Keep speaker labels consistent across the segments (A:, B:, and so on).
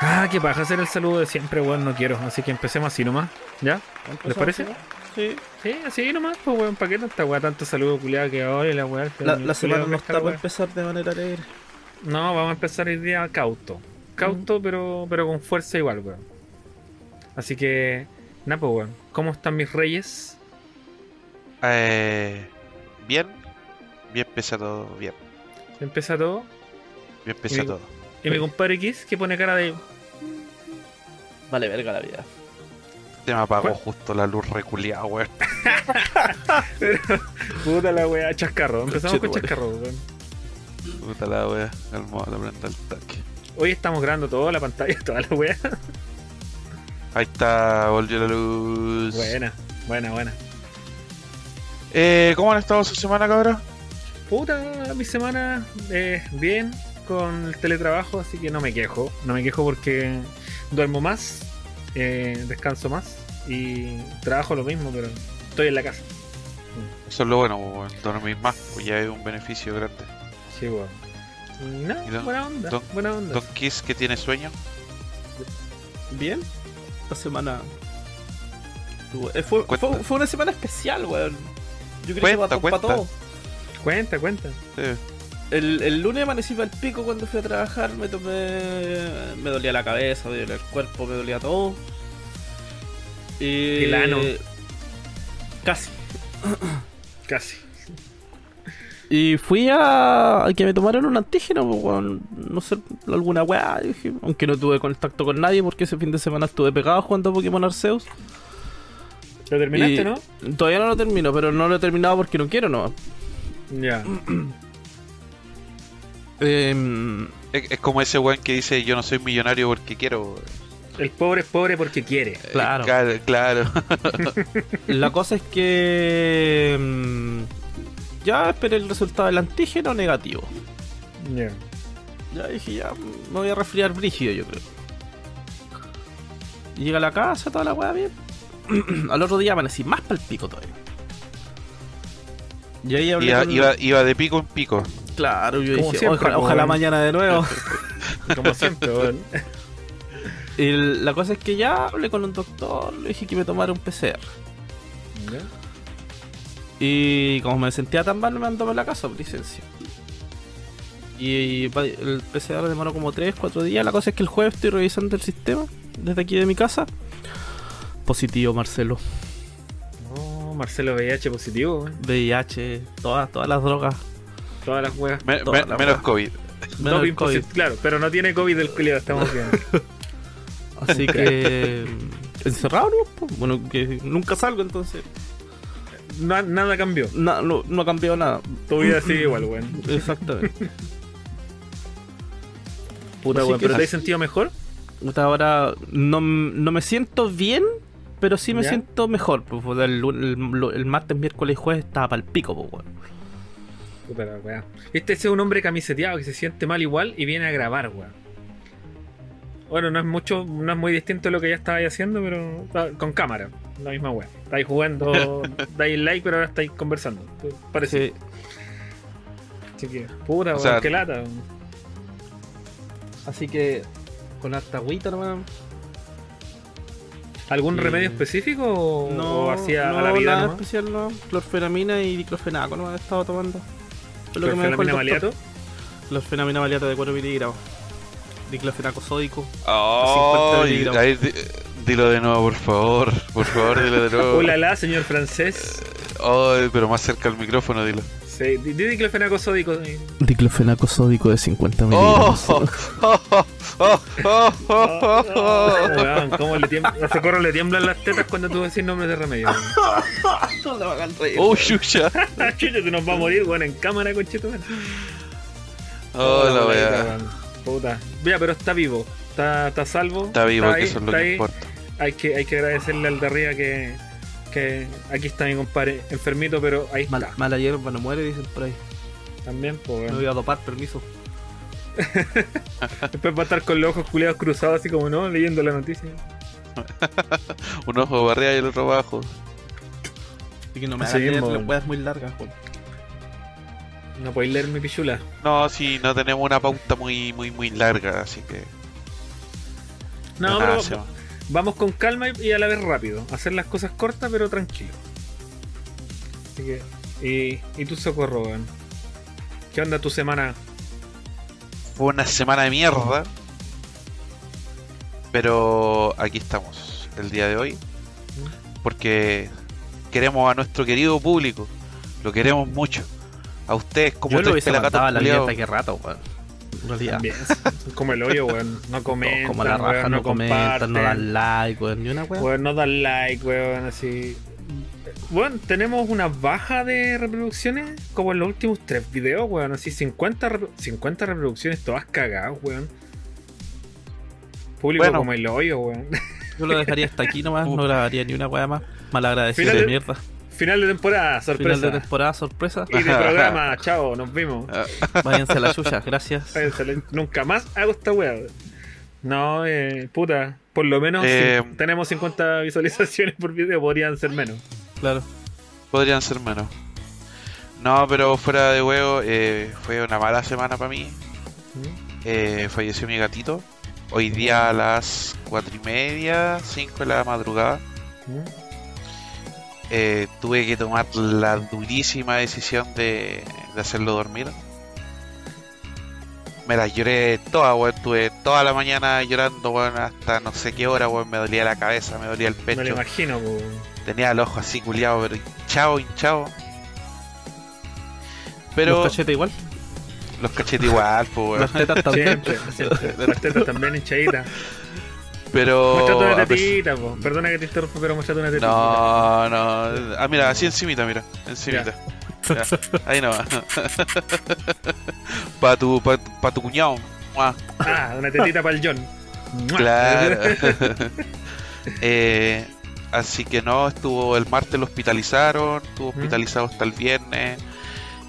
A: Ah, qué paja hacer el saludo de siempre, weón, no quiero. Así que empecemos así nomás. ¿Ya? ¿Les parece?
B: Sí.
A: Sí, así nomás, pues weón, ¿para qué tanta weá? Tanto saludo culiado que ahora y la weá.
B: La, la semana no está para empezar de manera alegre.
A: No, vamos a empezar el día cauto. Cauto, pero, pero con fuerza igual, weón. Así que, nada, pues weón. ¿Cómo están mis reyes?
C: Eh, bien, bien pesa todo, bien.
A: Empieza todo. Y-
C: todo.
A: Y mi compadre Kiss que pone cara de.
B: Vale, verga la vida.
C: Se me apagó
A: ¿Cuál?
C: justo la luz reculeada, weón.
A: Puta la weá, chascarro. Empezamos con chascarro, weón.
C: Puta la wea, el modo la prenda el taque.
A: Hoy estamos grabando toda la pantalla, toda la weá.
C: Ahí está, volvió la luz.
A: Buena, buena, buena.
C: Eh, ¿Cómo han estado su semana, cabrón?
A: Puta, mi semana eh, bien con el teletrabajo, así que no me quejo. No me quejo porque duermo más, eh, descanso más y trabajo lo mismo, pero estoy en la casa.
C: Eso es lo bueno, weón. Dormir más, pues ya es un beneficio grande.
A: Sí, weón. Y No,
C: ¿Y don-
A: buena onda,
C: don-
A: buena onda.
C: Don Kiss, que tiene sueño.
B: Bien. Esta semana. eh, fue, fue, fue una semana especial, weón. Yo creo
C: Cuenta,
B: que para
C: cuenta.
B: todo.
A: Cuenta, cuenta.
C: Sí.
B: El, el lunes amanecí para el pico cuando fui a trabajar, me tomé. Me dolía la cabeza, me dolía el cuerpo, me dolía todo. Y.
A: El ano.
B: Casi.
A: Casi.
B: Y fui a, a que me tomaran un antígeno, pues, no sé, alguna weá, dije, aunque no tuve contacto con nadie porque ese fin de semana estuve pegado jugando a Pokémon Arceus.
A: ¿Lo terminaste,
B: Y-
A: no?
B: Todavía no lo termino, pero no lo he terminado porque no quiero, no.
A: Ya.
B: Em,
C: Es, es como ese weón que dice: Yo no soy millonario porque quiero.
A: El pobre es pobre porque quiere.
C: Eh,
B: Claro.
C: Claro, claro.
B: la cosa es que em, ya esperé el resultado del antígeno negativo.
A: Ya.
B: Ya dije, ya me voy a resfriar brígido, yo creo. Llega a la casa, toda la weá bien. Al otro día amanecí más pa'l pico todavía. Y ahí hablé
C: Iba,
B: con-
C: iba, iba de pico en pico.
B: Claro, yo
A: Como
B: dije,
A: siempre,
B: ojalá, mañana de nuevo.
A: Como siempre, weón.
B: y la cosa es que ya hablé con un doctor, le dije que me tomara un PCR.
A: Ya.
B: Y como me sentía tan mal, me mandó a la casa por licencia. Y el PCR demoró como 3, 4 días. La cosa es que el jueves estoy revisando el sistema desde aquí de mi casa. Positivo, Marcelo.
A: Marcelo VIH positivo, weón.
B: VIH, todas, todas las drogas.
A: Todas las weas.
C: Menos. COVID.
B: Menos COVID.
A: posit- Claro, pero no tiene COVID el culiado, estamos bien.
B: Así que. encerrado, ¿no? Bueno, que nunca salgo entonces.
A: Na- nada cambió.
B: Na- no, no ha cambiado nada.
A: Tu vida sigue igual, weón.
B: Exactamente.
A: Puta, weón. ¿Pero te has sentido mejor?
B: Hasta ahora no, no me siento bien, pero sí me
A: ¿Ya?
B: siento mejor. Pues, el, el- el martes, miércoles y jueves estaba para el pico, pues, weón.
A: Este es un hombre camiseteado que se siente mal igual y viene a grabar, weón. Bueno, no es mucho, no es muy distinto a lo que ya estabais haciendo, pero ah, con cámara, la misma weá. Estáis jugando, dais like, pero ahora estáis conversando. Parece.
B: Sí.
A: Así que, puta,
C: O
A: weón,
C: sea,
A: qué lata. weón.
B: Así que con harta agüita, hermano.
A: ¿Algún remedio específico o,
B: No,
A: o hacía
B: no,
A: a la vida
B: nada especial, no. Clorfenamina y diclofenaco no he estado tomando. Es lo que me
A: ¿Clorfenamina maliato?
B: Clorfenamina maliato de 4 miligramos. Diclofenaco sódico.
C: Oh,
B: 50 miligramos.
C: ahí, di- dilo de nuevo, por favor. Por favor, dilo de nuevo.
A: Hola, la, señor francés.
C: Oh, pero más cerca al micrófono, dilo.
A: Sí, di di diclofenaco sódico.
B: Diclofenaco sódico de 50
C: Oh, oh, oh, oh, oh, oh, oh, oh.
A: Weón, ¿Cómo le tiembla, a Socorro le tiemblan las tetas cuando tú decís nombres de remedio?
C: Oh, chucha.
A: Chucha, te nos va a morir, weón, en cámara, conchito, weón.
C: Oh, la wea.
A: weón. Puta. Mira, pero está vivo. Está, está salvo.
C: Está vivo,
A: ahí,
C: que eso es lo
A: está
C: que
A: ahí.
C: importa.
A: Hay que, hay que agradecerle al de arriba que, que aquí está mi compadre enfermito, pero ahí está.
B: Mala, mala hierba no muere, dicen por ahí.
A: También, pues,
B: Me
A: weón.
B: voy a dopar, permiso.
A: Después va a estar con los ojos culiados cruzados, así como no, leyendo la noticia.
C: Un ojo barriga y el otro abajo.
B: Así que no me
A: Así
B: hagas leer
A: mismo.
B: las weas muy largas, weón.
A: No podéis leer mi pichula.
C: No, si no tenemos una pauta muy, muy, muy larga, así que.
A: No,
C: nada,
A: pero. Vamos con calma y a la vez rápido. Hacer las cosas cortas pero tranquilo. Así que. Y, y tu socorro, weón. ¿Qué onda tu semana?
C: Fue una semana de mierda. Pero aquí estamos el día de hoy. Porque queremos a nuestro querido público. Lo queremos mucho. A ustedes como
B: Yo lo
C: tres
B: hubiese la
C: culiados.
B: mierda que rato, weón. En realidad.
A: También. Como el hoyo, weón. No comentan,
B: Como la raja,
A: weón,
B: no,
A: no
B: comentan, no dan like, weón. Ni una weón.
A: Weón, no dan like, weón, así. Bueno, tenemos una baja de reproducciones como en los últimos tres videos, weón. Así 50, repro- 50 reproducciones todas cagadas, weón. Público
C: Bueno.
A: como el hoyo, weón.
B: Yo lo dejaría hasta aquí nomás, no grabaría ni una weá más. Malagradecido de- mierda.
A: Final de temporada,
B: Final
A: sorpresa.
B: de temporada, sorpresa.
A: Y de programa, chao, nos vimos.
B: Váyanse a la chucha, gracias.
A: Váyanse, Nunca más hago esta weá. weón. No, eh, puta. Por lo menos
C: Eh,
A: si tenemos 50 visualizaciones por video, podrían ser menos.
B: Claro.
C: Podrían ser menos. No, pero fuera de huevo, eh, fue una mala semana para mí. Eh, falleció mi gatito. Hoy día a las cuatro y media, 5 de la madrugada. Eh, tuve que tomar la durísima decisión de, de hacerlo dormir. Me la lloré toda, weón. Tuve toda la mañana llorando, weón, hasta no sé qué hora, weón. Me dolía la cabeza, me dolía el
A: Me lo
C: pecho.
A: imagino.
C: Tenía el ojo así culiado, pero hinchado, hinchado. Pero
B: Los cachetes igual.
C: los cachetes igual, pues, weón.
B: Las tetas también.
A: Siempre, siempre. Las tetas también hinchaditas.
C: Pero.
A: Muéstrate una tetita, po. Perdona que te interrumpa, pero muéstrate una tetita.
C: No, no. Ah, mira, así encimita, mira. Encimita. Ya, Ahí no va. para tu, pa, pa tu cuñado.
A: Ah, una tetita para el John.
C: Claro. Eh, así que no, estuvo el martes lo hospitalizaron, estuvo
A: ¿Mm?
C: hospitalizado hasta el viernes.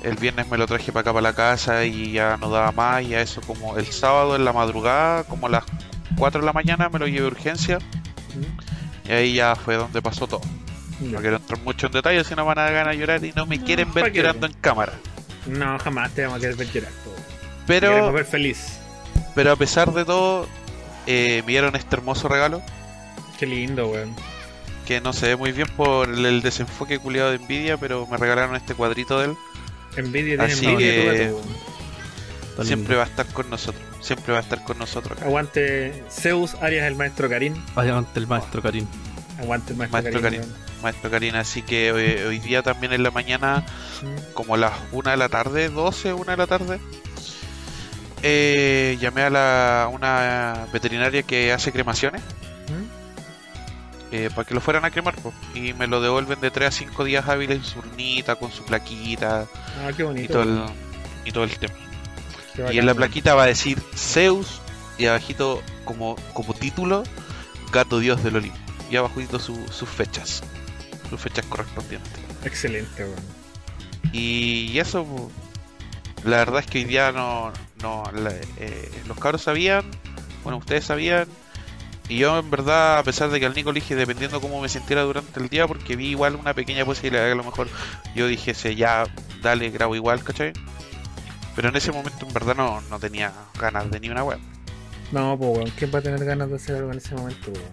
C: El viernes me lo traje para acá para la casa y ya no daba más. Y a eso como el sábado en la madrugada, como a las 4 de la mañana, me lo llevé a urgencia. Y ahí ya fue donde pasó todo. No quiero entrar mucho en detalle, si no van a dar ganas de llorar y no me
A: No,
C: quieren
A: ¿pa'
C: ver llorando en cámara.
A: No, jamás te vamos a querer ver llorar. Te queremos
C: Pero,
A: ver feliz.
C: pero a pesar de todo, eh, me dieron este hermoso regalo.
A: Qué lindo, weón.
C: que no se ve muy bien por el, desenfoque culiado de Nvidia, pero me regalaron este cuadrito de él.
A: Envidia tiene
C: Así que-
A: gato.
B: Tan
C: Siempre
B: lindo.
C: va a estar con nosotros. Siempre va a estar con nosotros acá.
A: Aguante Zeus, Arias el maestro Karim.
B: Adelante el maestro Karim.
A: Aguante el maestro,
C: Maestro
A: Karim.
C: Karim. Maestro Karina, así que hoy, hoy día también en la mañana, como a las 1 de la tarde, 12, 1 de la tarde, eh, llamé a la, una veterinaria que hace cremaciones
A: ¿Mm?
C: eh, para que lo fueran a cremar po, y me lo devuelven de 3 a 5 días hábiles en su urnita, con su plaquita
A: Ah, qué
C: y
A: bonito.
C: todo el, y todo el tema. Y en la plaquita va a decir Zeus y abajito como, como título Gato Dios del Olimpo. Y abajito su- sus fechas, sus fechas correspondientes.
A: Excelente, weón.
C: Y eso, la verdad es que hoy día no, no la- eh, los cabros sabían, bueno, ustedes sabían. Y yo en verdad, a pesar de que al Nico le dije dependiendo cómo me sintiera durante el día, porque vi igual una pequeña posibilidad que a lo mejor yo dije, "Sí, ya, dale, grabo igual, ¿cachai? Pero en ese momento en verdad no, no tenía ganas de ni una web.
A: No, pues, weón. ¿Quién va a tener ganas de hacer algo en ese momento, weón?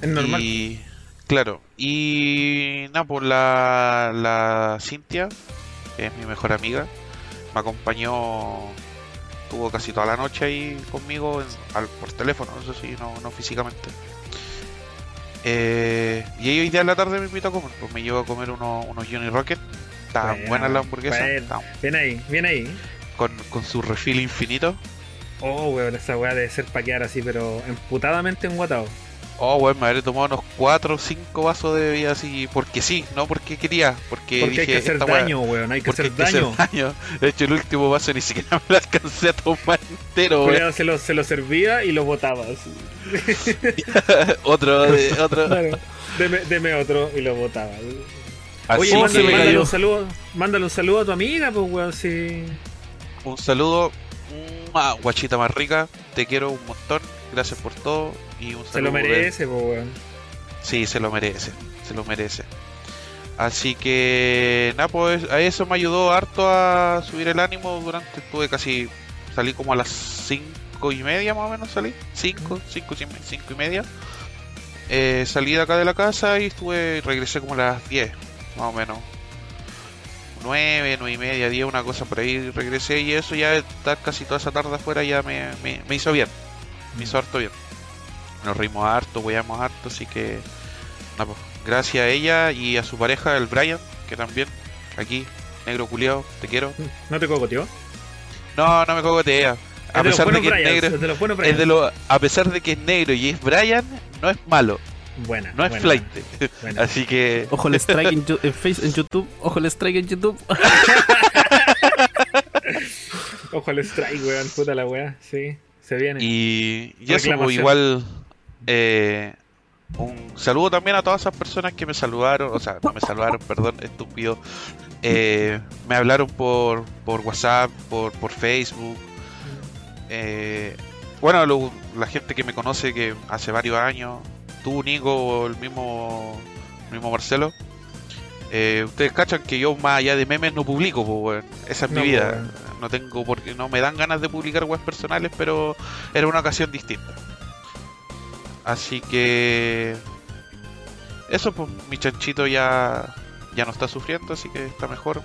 A: Es normal.
C: Y claro, y nada, por la, la Cintia, que es mi mejor amiga, me acompañó, estuvo casi toda la noche ahí conmigo en- al- por teléfono, eso sí, no, no físicamente. Eh, y hoy día en la tarde me invitó a comer, pues me llevó a comer unos, unos Johnny Rocket. Estaban
A: Buena,
C: buenas las hamburguesas,
A: Bien ahí, bien ahí.
C: Con, con su refil infinito.
A: Oh, weón, esa weá debe ser pa' quedar así, pero emputadamente enguatado.
C: Oh, weón, me habré tomado unos 4 o 5 vasos de bebida así, porque sí, no porque quería, porque,
A: Porque
C: dije,
A: hay que hacer
C: weá-
A: daño, weón. Hay que hacer
C: hay que hacer
A: daño.
C: daño. De hecho, el último vaso ni siquiera me lo alcancé a tomar entero, weón.
A: Cuidado, se lo, se lo servía y lo botaba. así.
C: Otro, de- otro.
A: Claro. Deme, deme otro y lo botaba.
C: Así
A: Oye, mándale, mándale un saludo, mándale un saludo a tu amiga, pues, weón, sí.
C: Un saludo. Mua, guachita más rica, te quiero un montón. Gracias por todo. Y un
A: Se lo
C: saludo
A: merece, pues, weón.
C: Sí, se lo merece, se lo merece. Así que, nada, pues a eso me ayudó harto a subir el ánimo durante, tuve casi, salí como a las 5 y media más o menos salí, 5, 5, 5 y media. Eh, salí de acá de la casa y estuve, regresé como a las 10, más o menos. 9, 9 y media, 10, una cosa por ahí, regresé y eso ya estar casi toda esa tarde afuera ya me, me, me hizo bien, me hizo harto bien. Nos reímos harto, weamos harto, así que, pues, gracias a ella y a su pareja, el Brian, que también, aquí, negro culiao, te quiero.
A: ¿No te cocoteó?
C: No, no me cogotea. A pesar de que es negro, a pesar de que es negro y es Brian, no es malo,
A: Buena.
C: no es
A: buena,
C: flight.
A: buena.
C: Así que,
B: Ojo el strike en, en Face, en YouTube. Ojo el strike en YouTube.
A: Ojo al strike, weón. Puta la weá. Sí, se viene.
C: y, y eso, pues, igual, eh, un saludo también a todas esas personas que me saludaron, o sea, no me saludaron, perdón, estúpido. Eh, me hablaron por, por WhatsApp, por, por Facebook. Eh, bueno, lo- la gente que me conoce que hace varios años, tú, Nico, o el mismo, el mismo Marcelo. eh, ustedes cachan que yo más allá de memes no publico, pues, esa es
A: No,
C: mi vida. No tengo porque no me dan ganas de publicar webs personales, pero era una ocasión distinta. Así que eso, pues mi chanchito ya ya no está sufriendo, así que está mejor.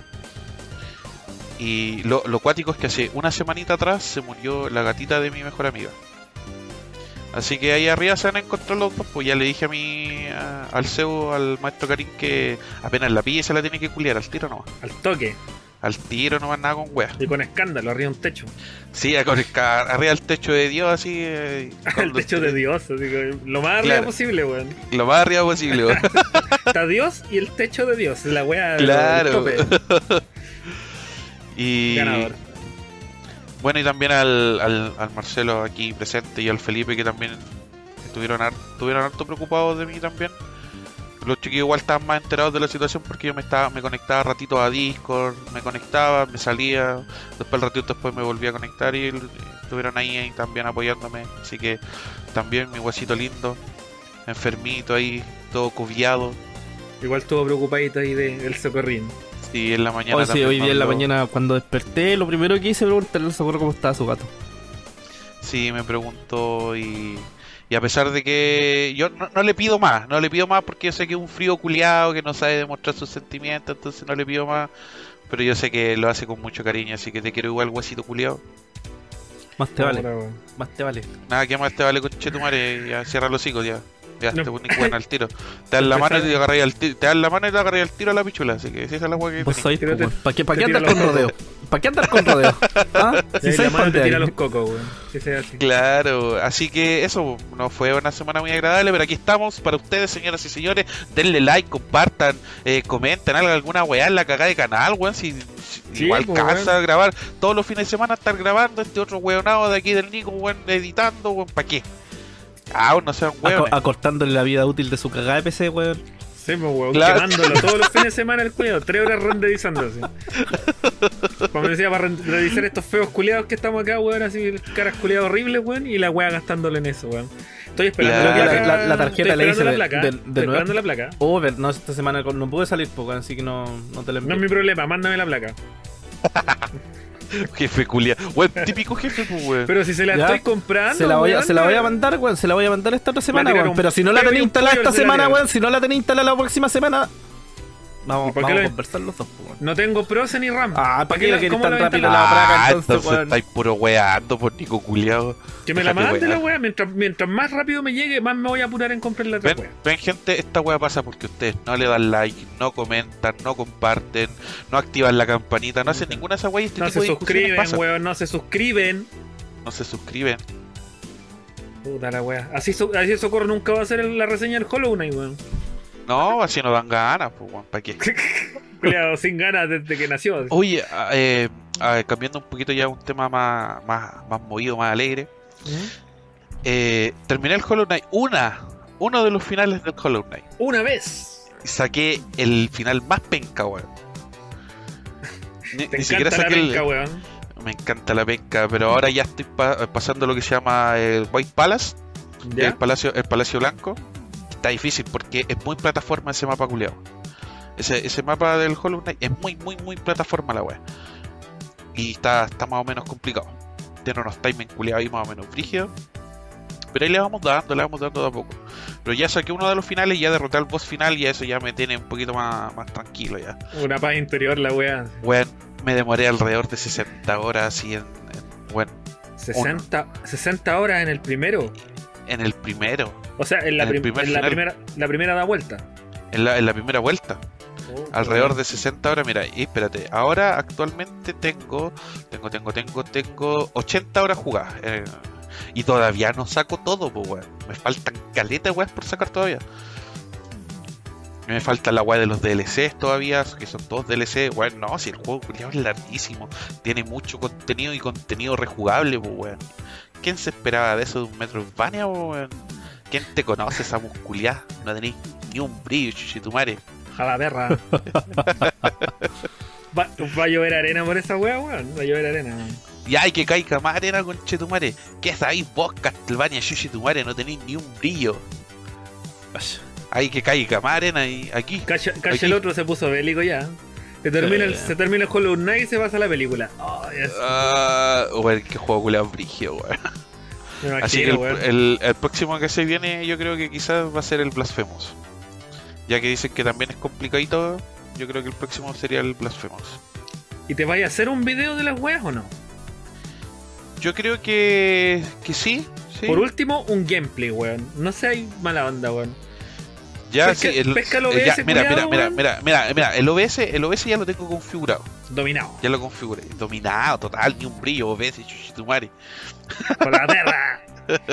C: Y lo, lo cuático es que hace una semanita atrás se murió la gatita de mi mejor amiga. Así que ahí arriba se van a encontrar los dos. Pues ya le dije a mi a- al CEO, al maestro Karim, que apenas la pille se la tiene que culiar al tiro nomás.
A: Al toque.
C: Al tiro nomás nada con weas.
A: Y con escándalo, arriba un techo.
C: Sí, con el arriba del techo de Dios, así. eh,
A: El techo de Dios. Así que lo más arriba
C: Claro.
A: posible, weón.
C: Lo más arriba posible, weón.
A: Está Dios y el techo de Dios. La del
C: Claro.
A: tope.
C: Y.
A: Ganador.
C: Bueno, y también al, al, al Marcelo aquí presente y al Felipe que también estuvieron, har- estuvieron harto preocupados de mí también. Los chiquillos igual estaban más enterados de la situación porque yo me estaba me conectaba ratitos a Discord, me conectaba, me salía, después el ratito después me volví a conectar y, estuvieron ahí, ahí también apoyándome. Así que también mi huesito lindo, enfermito ahí, todo cobiado.
A: Igual estuvo preocupadito ahí de- del socorrín.
C: Y en la mañana
B: Hoy sí, hoy día en la mañana cuando desperté, lo primero que hice fue preguntarle al socorro cómo estaba su gato.
C: Sí, me preguntó y, y a pesar de que yo no, no le pido más, no le pido más porque yo sé que es un frío culiado que no sabe demostrar sus sentimientos, entonces no le pido más, pero yo sé que lo hace con mucho cariño, así que te quiero igual, huesito culiado.
B: Más te vale, más te vale.
C: Nada, que más te vale con chetumare, ya cierra los hocico ya.
A: No.
C: te pones buena al tiro. Te dan la mano y te agarras al tiro, te dan la mano y te agarras al tiro a la pichula, así que esa es la hueá que
B: Vos
A: Tírate-
B: ¿para qué, pa'
A: te
B: qué andar con rodeo? ¿Para qué andar con rodeo? ¿Ah? Si pa'l
A: te
B: de
A: tira
B: ahí.
A: los cocos, weón. Que sea así.
C: Claro, así que eso no fue una semana muy agradable, pero aquí estamos para ustedes, señoras y señores. Denle like, compartan, eh, comenten, hagan alguna weá en la cagada de canal, weón. Si, si
A: Sí,
C: igual
A: pues,
C: cansa
A: weón.
C: grabar todos los fines de semana, estar grabando este otro weonado de aquí del Nico, weón, editando, weón, ¿para qué? Ah, no sean
B: Aco-
C: weones.
B: acortándole la vida útil de su cagada de PC, weón.
A: Sí, pues, weón,
C: Claro.
A: quemándolo todos los fines de semana el culiado, tres horas renderizando así. Como me decía, para renderizar estos feos culiados que estamos acá, weón, así caras culiadas horribles, weón, y la weá gastándole en eso, weón. Estoy esperando la, placa,
B: La- la- la tarjeta
A: estoy
B: le hice
A: la placa.
B: de-
A: esperando la placa.
B: Oh, ver, no, esta semana no pude salir, pues, así que no, no te la
A: No
B: envío.
A: es mi problema, mándame la placa.
C: Jefe culia. Weón, típico jefe, pues, weón.
A: Pero si se la
B: Ya.
A: estoy comprando,
B: Se la, voy a,
A: weón,
B: se la voy a mandar, weón. Se la voy a mandar esta otra semana, weón. Pero si no la tenéis instalada esta semana, weón. Si no la tenéis instalada la próxima semana,
A: ¿Y
B: vamos,
A: por qué
B: vamos a conversar los dos, pues, weón.
A: No tengo pros ni RAM.
B: Ah, ¿para qué la querés tan rápido la placa,
C: Ah,
B: entonces, weón?
C: estáis puro weando por Nico culiado.
A: Que me la mande la weá. Mientras, mientras más rápido me llegue, más me voy a apurar en comprar la otra
C: Ven, ven, gente, esta wea pasa porque ustedes no le dan like, no comentan, no comparten, no activan la campanita, no hacen ninguna de esas weas y este
A: No
C: tipo
A: se
C: de
A: suscriben, weón, no se suscriben.
C: No se suscriben.
A: Puta la weá. Así, so- así Socorro nunca va a hacer la reseña del Hollow Knight, weón.
C: No, así no dan ganas, pues, weón, ¿para qué?
A: Culeado, sin ganas desde que nació. así.
C: Oye, ah, eh, cambiando un poquito ya a un tema más, más, más movido, más alegre. Eh, terminé el Hollow Knight, una, uno de los finales del Hollow Knight.
A: Una vez.
C: Y saqué el final más penca, weón. Ni,
A: Te
C: ni siquiera
A: encanta la
C: saqué el,
A: penca, weón.
C: Me encanta la penca, pero ahora ya estoy pa- pasando lo que se llama el White Palace,
A: ¿Ya?
C: el Palacio, el Palacio Blanco. Está difícil porque es muy plataforma ese mapa culeado. Ese, ese mapa del Hollow Knight es muy, muy, muy plataforma la wea. Y está, está más o menos complicado. Tiene unos timing culiados ahí más o menos brígidos. Pero ahí le vamos dando, le vamos dando de a poco. Pero ya saqué uno de los finales, ya derroté al boss final y eso ya me tiene un poquito más, más tranquilo ya.
A: Una paz interior la wea.
C: Weón, me demoré alrededor de 60 horas y en, en, bueno,
A: 60, 60 horas en el primero.
C: En el primero,
A: O sea, en la,
C: En el
A: prim-
C: primer
A: en la primera, la primera da vuelta.
C: en la, en la primera vuelta.
A: Oh,
C: alrededor de 60 horas. Mira, y espérate, ahora actualmente tengo, tengo, tengo, tengo, tengo 80 horas jugadas. eh, y todavía no saco todo, pues, weón. Me faltan caletas, weón, por sacar todavía. Me falta la weá de los DLCs todavía, que son todos DLC. Weón, no, si el juego es larguísimo. Tiene mucho contenido y contenido rejugable, pues, weón. ¿Quién se esperaba de eso de un Metroidvania, weón? ¿Quién te conoce esa musculiá? No tenéis ni un brillo, chuchitumare.
A: A la perra. va, va a llover arena por esa wea, weón. Va a llover arena. weón.
C: Y hay que caiga más arena con Chetumare. ¿Qué sabéis vos, Castlevania Chuchitumare? No tenéis ni un brillo. Hay que caiga más arena y aquí.
A: Cacha, cacha
C: Aquí.
A: el otro se puso bélico ya. Se termina, el, se termina el Hollow Knight y se pasa a la película. Ay, es-
C: Ah, weón, qué juego brigio, weón. Así que el, el- el próximo que se viene, yo creo que quizás va a ser el Blasphemous. Ya que dicen que también es complicadito, yo creo que el próximo sería el Blasphemous.
A: ¿Y te vaya a hacer un video de las weas o no?
C: Yo creo que, que sí. sí.
A: Por último, un gameplay, weón. No hay mala onda, weón.
C: Ya,
A: pesca-
C: sí, el,
A: pesca el
C: eh,
A: OBS,
C: ya, mira, mira, mira, mira, mira, mira, el OBS, el OBS ya lo tengo configurado.
A: Dominado.
C: Ya lo configuré. Dominado, total, ni un brillo, OBS, chuchitumare.
A: Con la perra.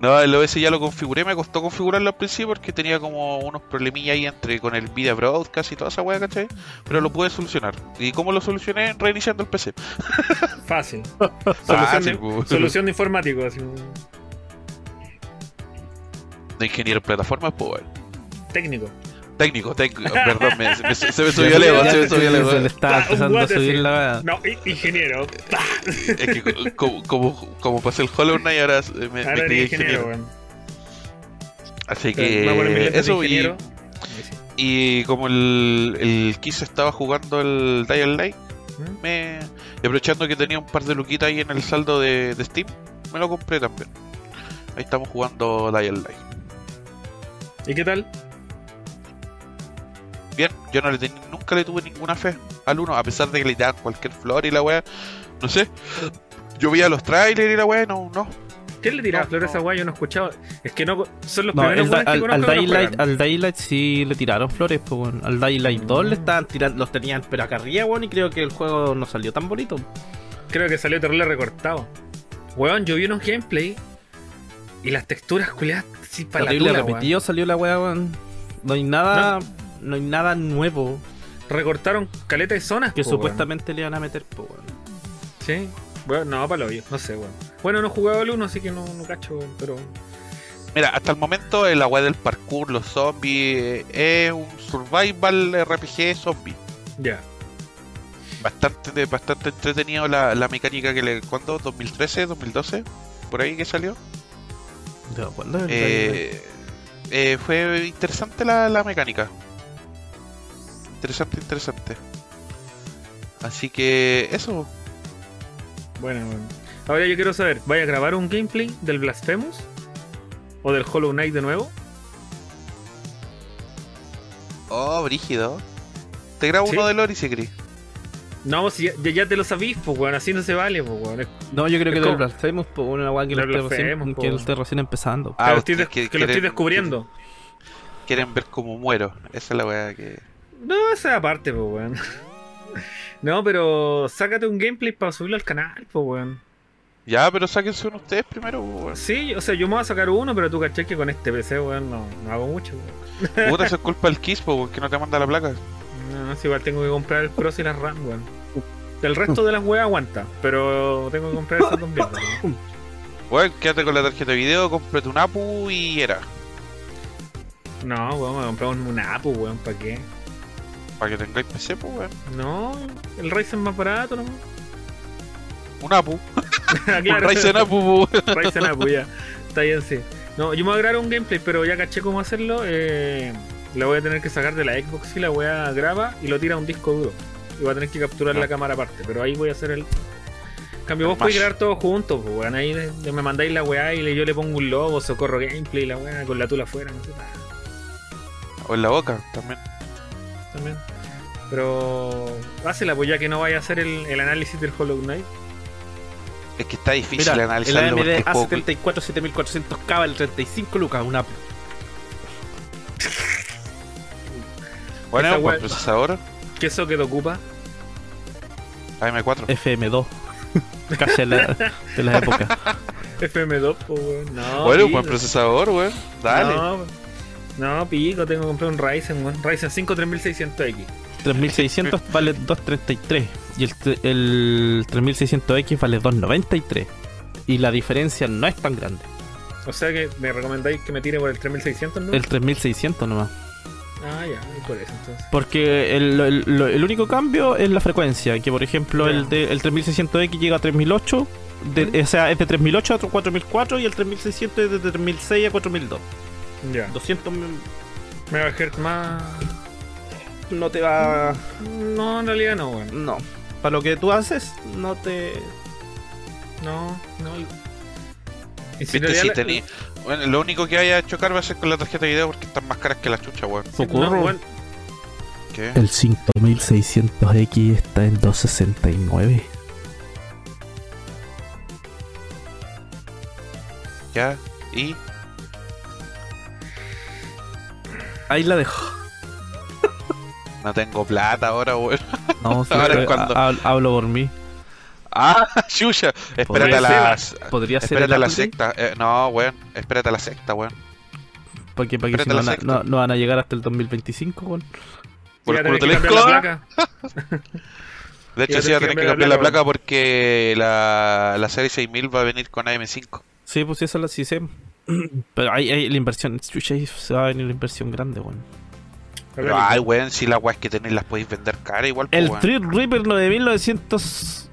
C: No, el OBS ya lo configuré, me costó configurarlo al principio porque tenía como unos problemillas ahí entre con el Video Broadcast y toda esa weá, ¿cachai? Pero lo pude solucionar. ¿Y cómo lo solucioné? Reiniciando el PC.
A: Fácil. Solución,
C: Fácil,
A: de,
C: pues.
A: solución de informático. Así,
C: De ingeniero en plataformas, pues
A: técnico.
C: Técnico, técnico, perdón, me- me- se me subió el ego, se me subió el ego.
B: Se le está
A: un
B: empezando a subir
A: así.
B: la.
A: No, ingeniero.
C: Es que co- como, como, como pasé el Hollow Knight, ahora me, me
A: Ahora eres ingeniero.
C: Así
A: Me
C: que eso y, y como el, el Kiss estaba jugando el Dial Light,
A: ¿Mm?
C: me, y aprovechando que tenía un par de luquitas ahí en el saldo de, de Steam, me lo compré también. Ahí estamos jugando Dial Light.
A: ¿Y qué tal?
C: Bien, yo no le tenía, nunca le tuve ninguna fe al uno, a pesar de que le daban cualquier flor y la weá, no sé. Yo veía los trailers y la weá, no, no.
A: ¿Quién le tiraba
C: No,
A: flores a esa? Yo no he escuchado. Es que no son los
B: No,
A: primeros que
B: al,
A: conozco
B: al Daylight, al Daylight sí le tiraron flores, pues, weón. Al Daylight 2
A: Mm.
B: le estaban tirando, los tenían pero acá arriba, weón, y creo que el juego no salió tan bonito.
A: Creo que salió terrible recortado. Weón, yo vi unos gameplay y las texturas culiadas sí para la
B: Terrible
A: tula,
B: repetido salió la weá, weón. No hay nada, no. hay nada nuevo
A: weón. Recortaron caleta de zonas.
B: que
A: po, weón.
B: supuestamente le iban a meter, pues, weón.
A: Sí. Bueno, no, para lo obvio, no sé, weón. Bueno, no he jugado el 1, así que no, no cacho, weón, pero.
C: Mira, hasta el momento el agua del parkour, los zombies, eh, es un survival RPG zombie.
A: Ya.
C: Bastante, bastante entretenido la, la mecánica que le... ¿Cuándo? ¿2013? ¿2012? Por ahí que salió.
B: ¿De Daylight?
C: Eh, eh, fue interesante la, la mecánica. Interesante, interesante. Así que eso.
A: Bueno, weón. Ahora yo quiero saber, ¿vaya a grabar un gameplay del Blasphemous? ¿O del Hollow Knight de nuevo?
C: Oh, brígido. Te grabo
A: ¿Sí?
C: uno de Lori si querés.
A: No, si ya, ya- ya te lo sabís, pues, weón, así no se vale, pues, weón. Es-
B: No, yo creo que del Blasphemous, pues, una weá que lo esté recién, que
A: weón.
B: esté recién empezando.
C: Ah,
A: que lo estoy,
C: que-
A: que descubriendo.
C: Quieren ver cómo muero. Esa es la weá que.
A: No, esa es aparte, pues, weón. No, pero sácate un gameplay para subirlo al canal, pues, weón.
C: Ya, pero sáquense uno ustedes primero, weón.
A: Sí, o sea, yo me voy a sacar uno, pero tú caché que con este PC, weón, no, no hago mucho, weón.
C: Puta, eso es culpa del Kiss, po, porque no te manda la placa.
A: No, no, si igual tengo que comprar el Pro y la RAM, weón. El resto de las weas aguanta, pero tengo que comprar esas también, weón.
C: Weón, quédate con la tarjeta de video, cómprate un APU y era.
A: No, weón, me compramos un Apu, weón, ¿para qué?
C: Para que tengáis PC, pues, weón.
A: No, el Ryzen más barato, ¿no?
C: Un APU.
A: claro.
C: Un Ryzen APU, weón.
A: Ryzen Apu, ya. Está bien, sí. No, yo me voy a grabar un gameplay, pero ya caché cómo hacerlo. Eh, La voy a tener que sacar de la Xbox y la weá graba y lo tira a un disco duro. Y voy a tener que capturar la cámara aparte. Pero ahí voy a hacer el. En cambio, vos
C: El
A: podés
C: mash.
A: grabar todo juntos, pues, weón. Ahí de- de- me mandáis la weá y le- yo le pongo un logo, socorro gameplay, la weá, con la tula afuera, no sé. pa,
C: O en la boca también.
A: También. Pero. Hácela, pues ya que no vaya a hacer el, el análisis del Hollow Knight.
C: Es que está difícil
B: Mira, el
C: analizarlo
B: AMD
C: el juego-
B: A74 7400K vale 35 lucas, una
C: Bueno,
A: esa
C: un buen
A: wea-
C: procesador.
A: ¿Qué eso que te ocupa?
C: AM4.
B: FM2. Casi de la, de la época.
A: FM2, pues weón. No.
C: bueno, un buen procesador, weón. Dale.
A: No, no, pico, tengo que comprar un Ryzen, weón. Ryzen 5 3600X.
B: 3600 vale 233 y el, el 3600X vale 293. Y la diferencia no es tan grande.
A: O sea que me recomendáis que me tire por el 3600, ¿no?
B: El 3600 nomás.
A: Ah, ya, por eso entonces.
B: Porque el, el- lo- el único cambio es la frecuencia. Que por ejemplo el, de, el 3600X llega a 3008. de- o sea, es de 3008 a 4004 y el 3600 es de 3006 a 4002.
A: Ya.
B: 200 me-
A: Megahertz más.
B: no te va.
A: No, en realidad no, weón.
B: No. Para lo que tú haces, no te.
A: No, no. y- si
C: Viste, si
A: la-
C: Bueno, lo único que vaya a chocar va a ser con la tarjeta de video porque están más caras que la chucha, weón.
B: Socorro.
A: weón,
C: ¿Qué?
B: El 5600X está en 269.
C: Ya. Y.
B: Ahí la dejo.
C: No tengo plata ahora, weón.
B: No, si
C: Ahora cuando-
B: ha- ha- hablo por mí.
C: Ah, chucha. Espérate
B: Podría
C: a las.
B: Podría ser
C: Espérate a la secta. Eh, no, weón. Espérate a la secta, weón.
B: Porque, porque si
C: Espérate
B: no, no, no van a llegar hasta el 2025, weón.
C: Por el culo
A: que
C: te
A: cambiar
C: la
A: la placa.
C: De hecho, sí va a tener que cambiar la placa porque la, la serie 6000 va a venir con AM5.
B: Sí, pues esa la sí sé. Pero ahí, ahí la inversión. Chucha, ahí se va a venir la inversión grande, weón.
C: Pero, ay, weón, si las weas que tenéis las podéis vender cara igual,
B: El
C: weón.
B: Threadripper 9900.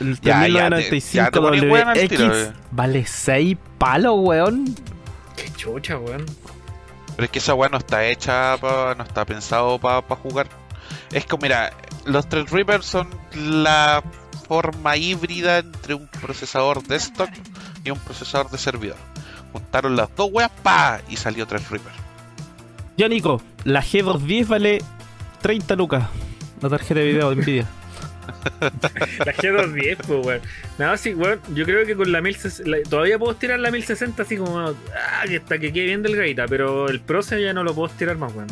B: El
C: Ya, ya, te-
B: 3995
C: ya te poní weón al tiro,
B: WX
C: eh.
B: vale 6 palos, weón.
A: Qué chucha, weón.
C: Pero es que esa wea no está hecha, pa- no está pensado para jugar. Es como, mira, los Threadripper son la forma híbrida entre un procesador desktop y un procesador de servidor. Juntaron las dos weas, pa, y salió Threadripper.
B: Ya, Nico, la G210 vale 30 lucas. La tarjeta de video de Nvidia.
A: La G210, pues, weón. Nada, sí, weón. Yo creo que con la 1060. Todavía puedo estirar la 1060 así como. Ah, que está que quede bien delgadita. Pero el Proce ya no lo puedo estirar más, weón.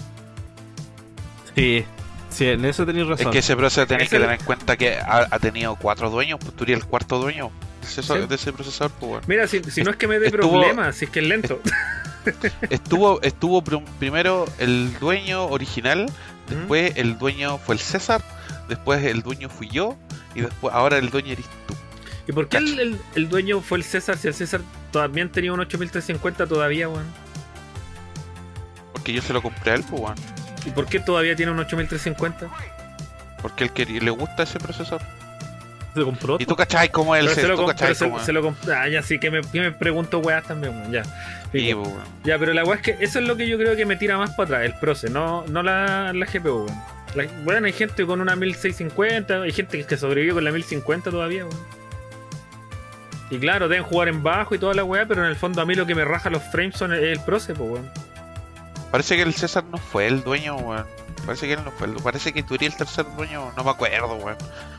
B: Sí, sí, en eso tenéis razón.
C: Es que ese procesador tenéis que tener en cuenta que ha, ha tenido cuatro dueños, pues tú eres el cuarto dueño de ese,
A: Sí.
C: de ese procesador, pues, weón.
A: Mira, si, si no es que me dé problemas, si es que es lento.
C: Estuvo, estuvo prim- primero el dueño original, después el dueño fue el César, después el dueño fui yo, y después ahora el dueño eres tú.
A: ¿Y por qué el, el- el dueño fue el César si el César también tenía un 8350 todavía, weón?
C: Porque yo se lo compré a él, pues, weón.
A: ¿Y por qué todavía tiene un 8350?
C: Porque él quería- le gusta ese procesador.
B: se compró.
C: Y tú cachai cómo
A: Pero se lo,
C: tú
A: comp-
C: cachai
A: pero se-
C: es.
A: se lo Ah, ya sí, que me, que me pregunto weas también, weón. Ya.
C: Sí, pues, weón.
A: Ya, pero la weá es que eso es lo que yo creo que me tira más para atrás, el proce, no, no la, la GPU, weón. La- Bueno, hay gente con una 1650, hay gente que sobrevive con la 1050 todavía, weón. Y claro, deben jugar en bajo y toda la weá, pero en el fondo a mí lo que me raja los frames son el, el proce, pues, weón.
C: Parece que el César no fue el dueño, weón. Parece que Parece que tú eres el tercer dueño, no me acuerdo, weón.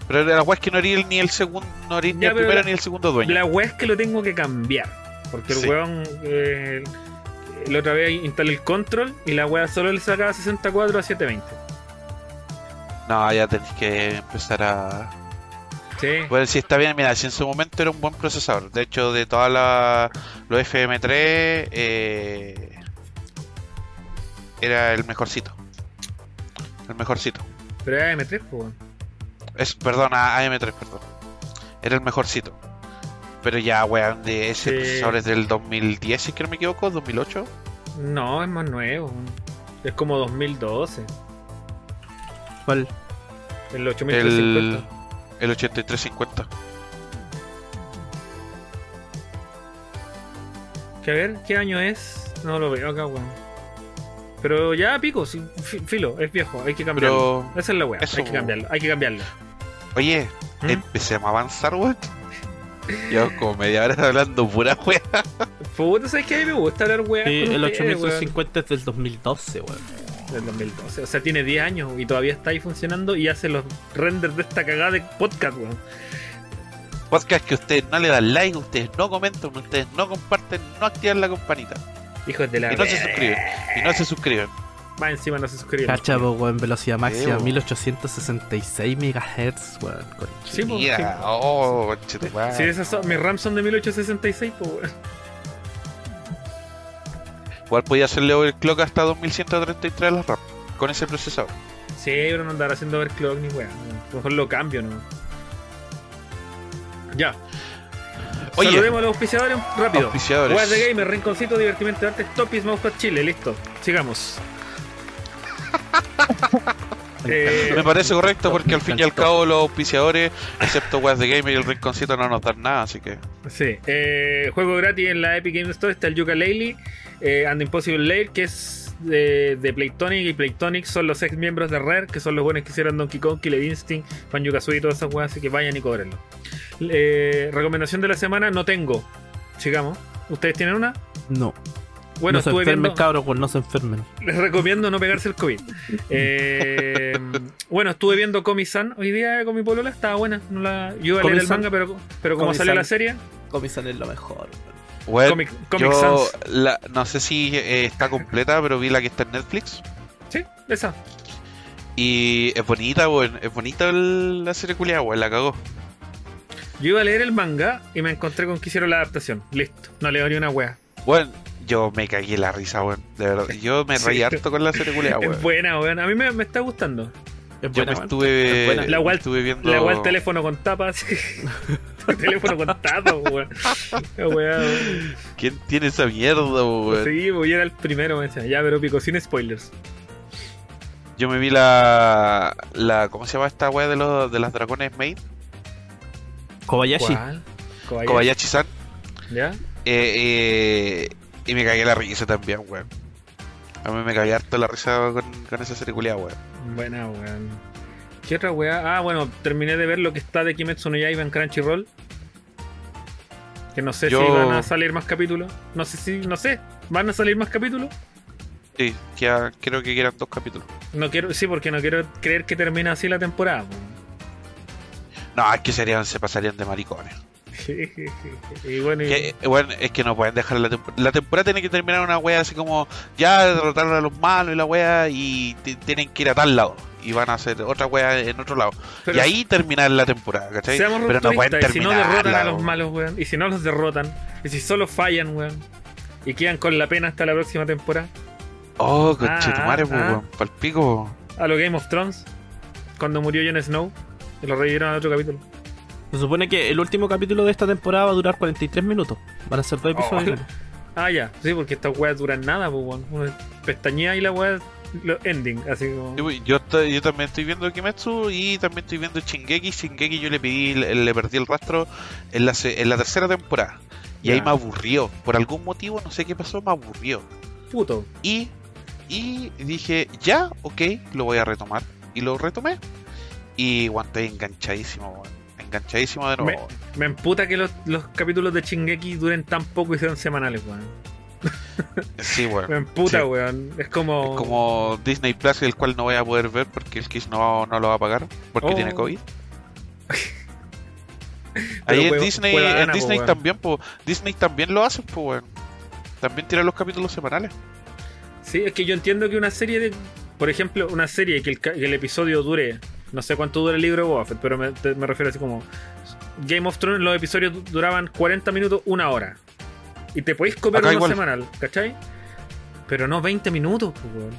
C: Pero la weá es que no eres ni el segundo, no eres ni el primero
A: la-
C: ni el segundo dueño.
A: La weá es que lo tengo que cambiar, porque el
C: Sí.
A: weón. eh, la otra vez instalé el control y la weá solo le sacaba 64 a 720.
C: No, ya tenés que empezar a.
A: Sí.
C: Bueno, si está bien, mira, si en su momento era un buen procesador. De hecho, de todas las los FM3, eh, era el mejorcito. El mejorcito.
A: Pero era M3, pues, weón.
C: Es, perdón, a- AM3, perdón. Era el mejorcito. Pero ya, weón, de ese
A: Sí.
C: procesador es del 2010, si es que no me equivoco, 2008.
A: No, es más nuevo. weón. Es como 2012.
B: ¿Cuál?
A: El 8350.
C: El, el 8350.
A: Que a ver, ¿qué año es? No lo veo acá, weón. Pero ya pico, sí, fi- filo, es viejo, hay que cambiarlo.
C: Pero,
A: Esa es la weá,
C: eso,
A: hay que cambiarlo, hay que cambiarlo.
C: oye,
A: ¿Mm?
C: empecemos a avanzar, weón. Llevamos como media hora hablando pura wea.
A: Puta, ¿sabes que A mí me gusta hablar weá.
B: Sí, el
A: ustedes, weón.
B: 8050 es del 2012, weón.
A: Del 2012. O sea, tiene 10 años y todavía está ahí funcionando y hace los renders de esta cagada de podcast, weón.
C: Podcast que ustedes no le dan like, ustedes no comentan, ustedes no comparten, no activan la campanita.
A: Hijos de la.
C: Y no se suscriben. Y no se suscriben.
A: Más encima no se suscriben.
B: Cacha, weón, velocidad máxima,
C: weón.
B: 1866 MHz, weón.
A: Sí,
C: Mira,
A: sí.
C: oh, conchetumare.
A: Si esas son, mis RAM son de 1866, pues weón.
C: Igual podía hacerle overclock hasta 2133 a la RAM con ese procesador.
A: Sí, pero no andar haciendo overclock ni weá. Mejor lo cambio, ¿no? Ya.
C: Oye.
A: Saludemos a los auspiciadores rápido.
C: Auspiciadores.
A: De Gamer, Rinconcito, Divertimento de Artes, Topis, Mousepad Chile, listo. Sigamos. Eh,
C: Me parece correcto porque al fin y al cabo los auspiciadores, excepto West de Gamer y el Rinconcito, no nos dan nada, así que.
A: Sí, eh, juego gratis en la Epic Game Store está el Yooka-Laylee eh, and Impossible Lair, que es de, de Playtonic y Playtonic son los ex miembros de Rare, que son los buenos que hicieron Donkey Kong, Killer Instinct, Fan Yukazui y todas esas weas, así que vayan y cóbrenlo. Eh, recomendación de la semana, no tengo. Sigamos. ¿Ustedes tienen una?
B: No.
A: Bueno,
B: no se
A: estuve
B: enfermen,
A: viendo.
B: cabros, weón, no se enfermen.
A: Les recomiendo no pegarse el COVID. Eh, bueno, estuve viendo Comi-san hoy día con mi polola, estaba buena. No la, yo iba a leer el manga, pero, pero como salió la serie,
B: Comisan es lo mejor.
C: Bueno,
A: Comic, Comic
C: yo
A: Sans.
C: la- no sé si eh, está completa, pero vi la que está en Netflix.
A: Sí, esa.
C: Y es bonita, weón. Es bonita el- la serie culiada, weón. La cagó.
A: Yo iba a leer el manga y me encontré con que hicieron la adaptación. Listo, no leo ni una wea.
C: Bueno, yo me cagué la risa, weón. De verdad. Yo me reí
A: Sí.
C: harto con la serie culiada,
A: Es
C: weón.
A: buena, weón. A mí me, me está gustando.
B: Es
C: Yo
B: buena,
C: me
B: weón.
C: estuve,
B: Es.
A: La wea-
C: estuve viendo.
A: La teléfono con tapas. teléfono con tapas, weón. Weón.
C: ¿Quién tiene esa mierda, weón?
A: Sí, voy era el primero, me decía. Ya, pero pico, sin spoilers.
C: Yo me vi la, la. ¿Cómo se llama esta weá de, los, de las dragones Maid?
B: Kobayashi.
A: ¿Cuál? Kobayashi.
C: Kobayashi-san.
A: ¿Ya?
C: Eh, eh, y me cagué la risa también, weón. A mí me cagué harto la risa con, con esa serie culiada, weón.
A: Buena, weón. ¿Qué otra weá? Ah, bueno, terminé de ver lo que está de Kimetsu no Yaiba en Crunchyroll. Que no sé
C: Yo-
A: si van a salir más capítulos. No sé si, no sé. ¿Van a salir más capítulos?
C: Sí, ya creo que quedan dos capítulos.
A: No quiero, sí, porque no quiero creer que termine así la temporada. weón.
C: No, es que serían, se pasarían de maricones.
A: y bueno, y-
C: Que, eh, bueno, es que no pueden dejar la temporada. La temporada tiene que terminar una wea así como ya derrotaron a los malos y la wea y tienen que ir a tal lado. Y van a hacer otra wea en otro lado.
A: pero
C: y ahí terminar la temporada, ¿cachai?
A: seamos
C: Pero no pueden
A: rupturistas, y si no
C: terminar.
A: derrotan a los malos, weón. Y si no los derrotan. Y si solo fallan, weón. Y quedan con la pena hasta la próxima temporada.
C: Oh, conchetumare,
A: Ah,
C: pues,
A: ah.
C: weón, palpico.
A: A lo Game of Thrones. Cuando murió Jon Snow. Y lo revivieron en otro capítulo.
B: Se supone que el último capítulo de esta temporada va a durar 43 minutos. Van a ser dos episodios.
A: Ah, ya. Sí, porque estas weas duran nada, pues, weón. Pestañea y la wea lo ending. Así como.
C: Yo, yo, estoy- yo también estoy viendo Kimetsu y también estoy viendo Shingeki. Shingeki yo le pedí, le, le perdí el rastro en la, se- en la tercera temporada. Y ahí me aburrió. Por algún motivo, no sé qué pasó, me aburrió.
A: Puto.
C: Y, y dije, ya, ok, lo voy a retomar. Y lo retomé. Y bueno, estoy enganchadísimo, weón. Enganchadísimo de nuevo.
A: Me- emputa que los, los capítulos de Shingeki duren tan poco y sean semanales, weón.
C: Sí, weón.
A: Me emputa,
C: Sí.
A: weón. Es como.
C: Es como Disney Plus, el cual no voy a poder ver porque el Kiss no, no lo va a pagar porque
A: Oh.
C: tiene COVID. Ahí en Disney, en Disney también, po, Disney también lo hace, pues, weón. También tira los capítulos semanales.
A: Sí, es que yo entiendo que una serie de. Por ejemplo, una serie que el, que el episodio dure. No sé cuánto dura el libro de Boba Fett, pero me, te- me refiero así como. Game of Thrones, los episodios du- duraban 40 minutos, una hora. Y te podéis comer
C: Acá
A: uno
C: igual.
A: semanal, ¿cachai? Pero no 20 minutos, pues, weón.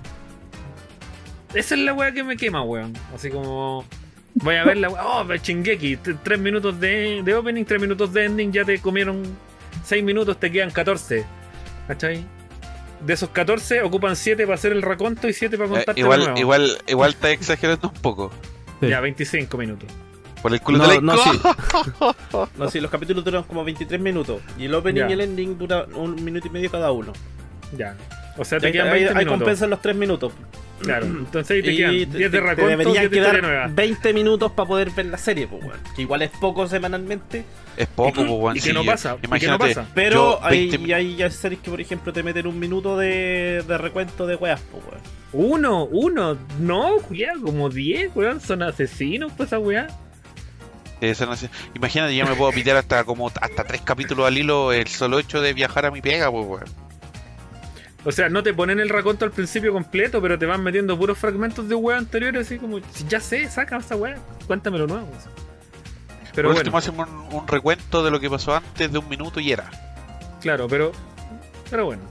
A: Esa es la weá que me quema, weón. Así como. Voy a ver la weá. Oh, Chingeki. 3 minutos de, de opening, 3 minutos de ending. Ya te comieron 6 minutos, te quedan 14. ¿Cachai? De esos 14 ocupan 7 para hacer el raconto y 7 para
C: Eh,
A: contarte de
C: igual, igual, igual está exagerando un poco.
B: Sí.
A: Ya, 25 minutos.
C: Por el culo
B: No,
C: de la
B: no, sí. No, sí, los capítulos duran como 23 minutos. Y el opening
A: Ya.
B: y el ending dura un minuto y medio cada uno.
A: Ya. O sea, te
B: Ahí,
A: quedan
B: ahí-
A: 20
B: ahí
A: minutos.
B: compensan los 3 minutos.
A: Claro, entonces ahí te
B: Y
A: quedan
B: te-
A: 10
B: te-
A: de
B: te
A: raconto, 10
B: deberían quedar
A: nueva.
B: 20 minutos para poder ver la serie, pues, weón. Que igual es poco semanalmente.
C: Es poco, pues, weón.
A: Y que
C: sí,
A: no pasa, y que no
C: Imagínate,
A: pasa.
B: Pero hay,
C: 20
B: y hay ya series que, por ejemplo, te meten un minuto de, de recuento de weas, pues, weón.
A: Uno, uno, no, Julián, como 10, weón, son asesinos, pues esa weá.
C: Sé. Imagínate, yo me puedo pitear hasta como hasta tres capítulos al hilo el solo hecho de viajar a mi pega, pues, weón.
A: O sea, no te ponen el raconto al principio completo, pero te van metiendo puros fragmentos de weá anteriores, así como, ya sé, saca esa weá, cuéntamelo nuevo. así. Pero
C: Por
A: bueno,
C: hacemos un, un recuento de lo que pasó antes de un minuto y era.
A: claro, pero, pero bueno.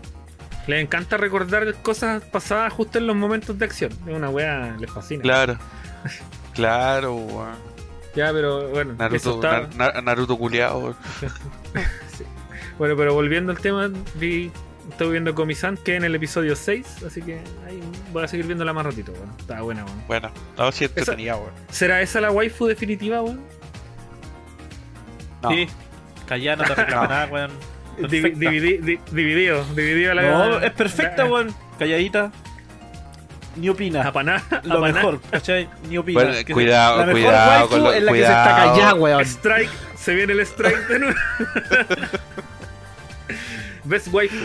A: Les encanta recordar cosas pasadas justo en los momentos de acción. Es una weá, les fascina.
C: Claro. Claro, weón.
A: Ya, pero bueno, eso
C: Naruto,
A: está-
C: Na- Na- Naruto culiao, weón.
A: Bueno, pero volviendo al tema, vi, estoy viendo Comisan que en el episodio 6, así que ahí voy a seguir viéndola más ratito, weón. Está buena, weón.
C: Bueno, no, sí
A: Esa-
C: entretenida, weón.
A: ¿Será esa la waifu definitiva, weón?
C: No.
B: Sí. Callada, no te nada, weón. Perfecta.
A: dividi- di- dividido, dividido la
B: No, es perfecta,
A: la-
B: weón. Calladita. Ni opina.
A: Apaná,
B: Lo
A: apaná.
B: mejor, ¿cachai? Ni opina.
C: Bueno,
B: Que se-
C: cuidado,
B: la mejor
C: cuidado
B: waifu
C: con lo-
B: es la que se
C: cuidado.
B: está callada, weón.
A: Strike, se viene el strike de nuevo. Best waifu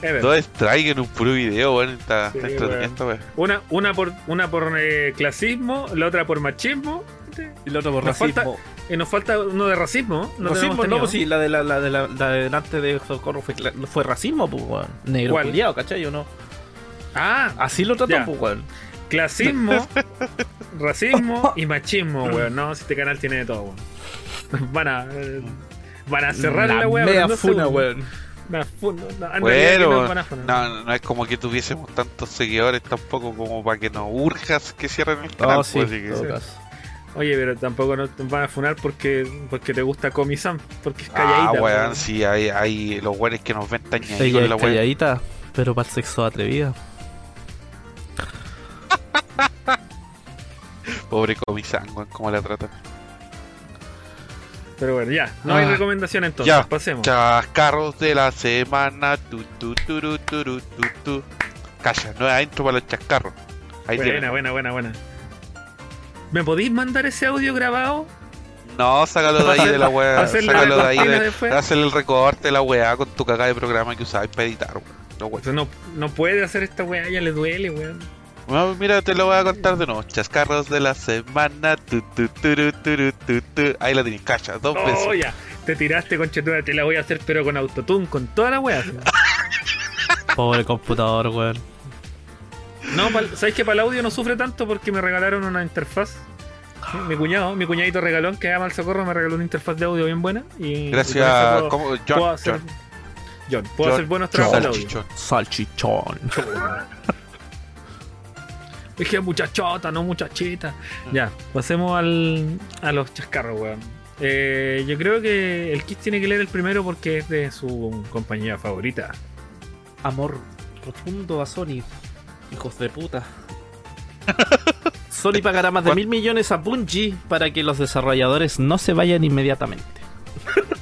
A: ever.
C: Dos strikes en un puro video, weón. Está,
A: Sí,
C: está
A: weón. Una, una por, una por eh, clasismo, la otra por machismo.
B: Y lo otro por
A: Nos falta- Y nos falta uno de racismo. No
B: racismo, no, pues sí, la de la, la de la, la de delante de Socorro fue, fue racismo, pues, weón. Negro
A: ¿Cuál?
B: culiao, ¿cachai? ¿O no?
A: Ah,
B: Así lo trató,
A: Ya.
B: pues, weón.
A: Clasismo, racismo y machismo, weón. No, si este canal tiene de todo, weón. Van a. eh, van a cerrar la, weá.
B: Mea
A: no
B: funa, weón.
A: No,
C: Bueno,
A: no van a funar.
C: no, no es como que tuviésemos tantos seguidores tampoco como para que nos urjas que cierren el canal.
B: Oh, sí,
C: pues, así que-
A: Oye, pero tampoco nos van a funar porque, porque te gusta Comi-san, porque es
C: Ah,
A: calladita.
C: weón,
A: weón.
C: sí, hay, hay los weones que nos ven tañaditos
B: Ella
C: con la weón.
B: calladita, pero para el sexo atrevida.
C: Pobre comisán, weón, cómo la tratan.
A: Pero bueno, ya, no hay
C: Ah,
A: recomendación entonces,
C: ya.
A: pasemos.
C: Chascarros de la semana. Tu, tu, turu, turu, tu, tu. Calla, nueva intro para los chascarros. Ahí
A: Buena,
C: tienen.
A: buena, buena, buena. ¿Me podéis mandar ese audio grabado?
C: No, sácalo de ahí de la weá. Sácalo de ahí. De,
A: después.
C: hacerle el recorte de la weá con tu cagada de programa que usabas para editar, weón. No, weón.
A: O sea, no, no puede hacer esta weá, ya le duele, weón.
C: No, mira, te lo voy a contar de nuevo. Chascarros de la semana. Tu, tu, turu, turu, tu, tu. Ahí la tenés, cacha, dos veces.
A: Oh, ya. Te tiraste con chetura, te la voy a hacer, pero con autotune, con toda la weá.
B: Pobre computador, weón.
A: No, ¿sabes que para el audio no sufre tanto? Porque me regalaron una interfaz. Sí, Mi cuñado, mi cuñadito regalón que ama el socorro, me regaló una interfaz de audio bien buena. Y y
C: Gracias,
A: esa puedo,
C: ¿cómo?
A: puedo
C: John,
A: hacer,
C: John,
A: John, puedo
C: John,
A: hacer buenos trabajos de audio.
C: Salchichón.
A: Dije muchachota, no muchachita. Ya, pasemos al, a los chascarros, weón. Eh, yo creo que el Kiss tiene que leer el primero porque es de su compañía favorita.
B: Amor profundo a Sony. Hijos de puta. Sony pagará más de mil millones a Bungie para que los desarrolladores no se vayan inmediatamente.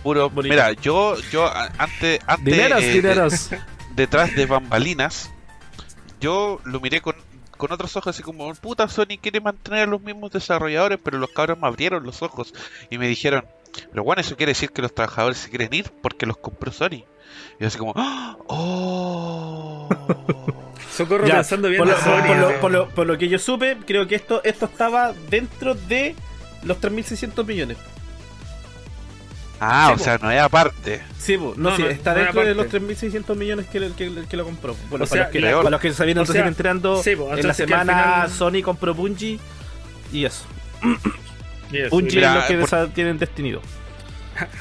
C: Puro,
B: Bonito.
C: mira, yo, yo antes, antes
B: Dineros,
C: eh, de- detrás de bambalinas, yo lo miré con, con otros ojos así como, puta, Sony quiere mantener a los mismos desarrolladores, pero los cabros me abrieron los ojos y me dijeron, pero bueno, eso quiere decir que los trabajadores se quieren ir porque los compró Sony. Y yo así como, ¡Ah! ¡oh!
A: Socorro
B: Ya,
A: pensando bien
B: por, lo,
A: Sony,
B: por- por lo-
A: así.
B: por lo- por lo que yo supe, creo que esto, esto estaba dentro de los 3.600 millones.
C: Ah,
B: Sí,
C: o
B: po.
C: sea, no es aparte.
B: Sí, po, no,
A: No,
B: sí,
A: no,
B: está
A: no
B: dentro de los
A: parte.
B: 3.600 millones que, que, que lo compró. Bueno,
A: O
B: para,
A: sea,
B: los que, para los que se vienen
A: O sea,
B: recién enterando,
A: sí, po,
B: en la semana
A: final-
B: Sony compró Bungie y eso.
A: Y eso,
B: Bungie
C: mira,
B: es lo que
C: por-
B: tienen destinido.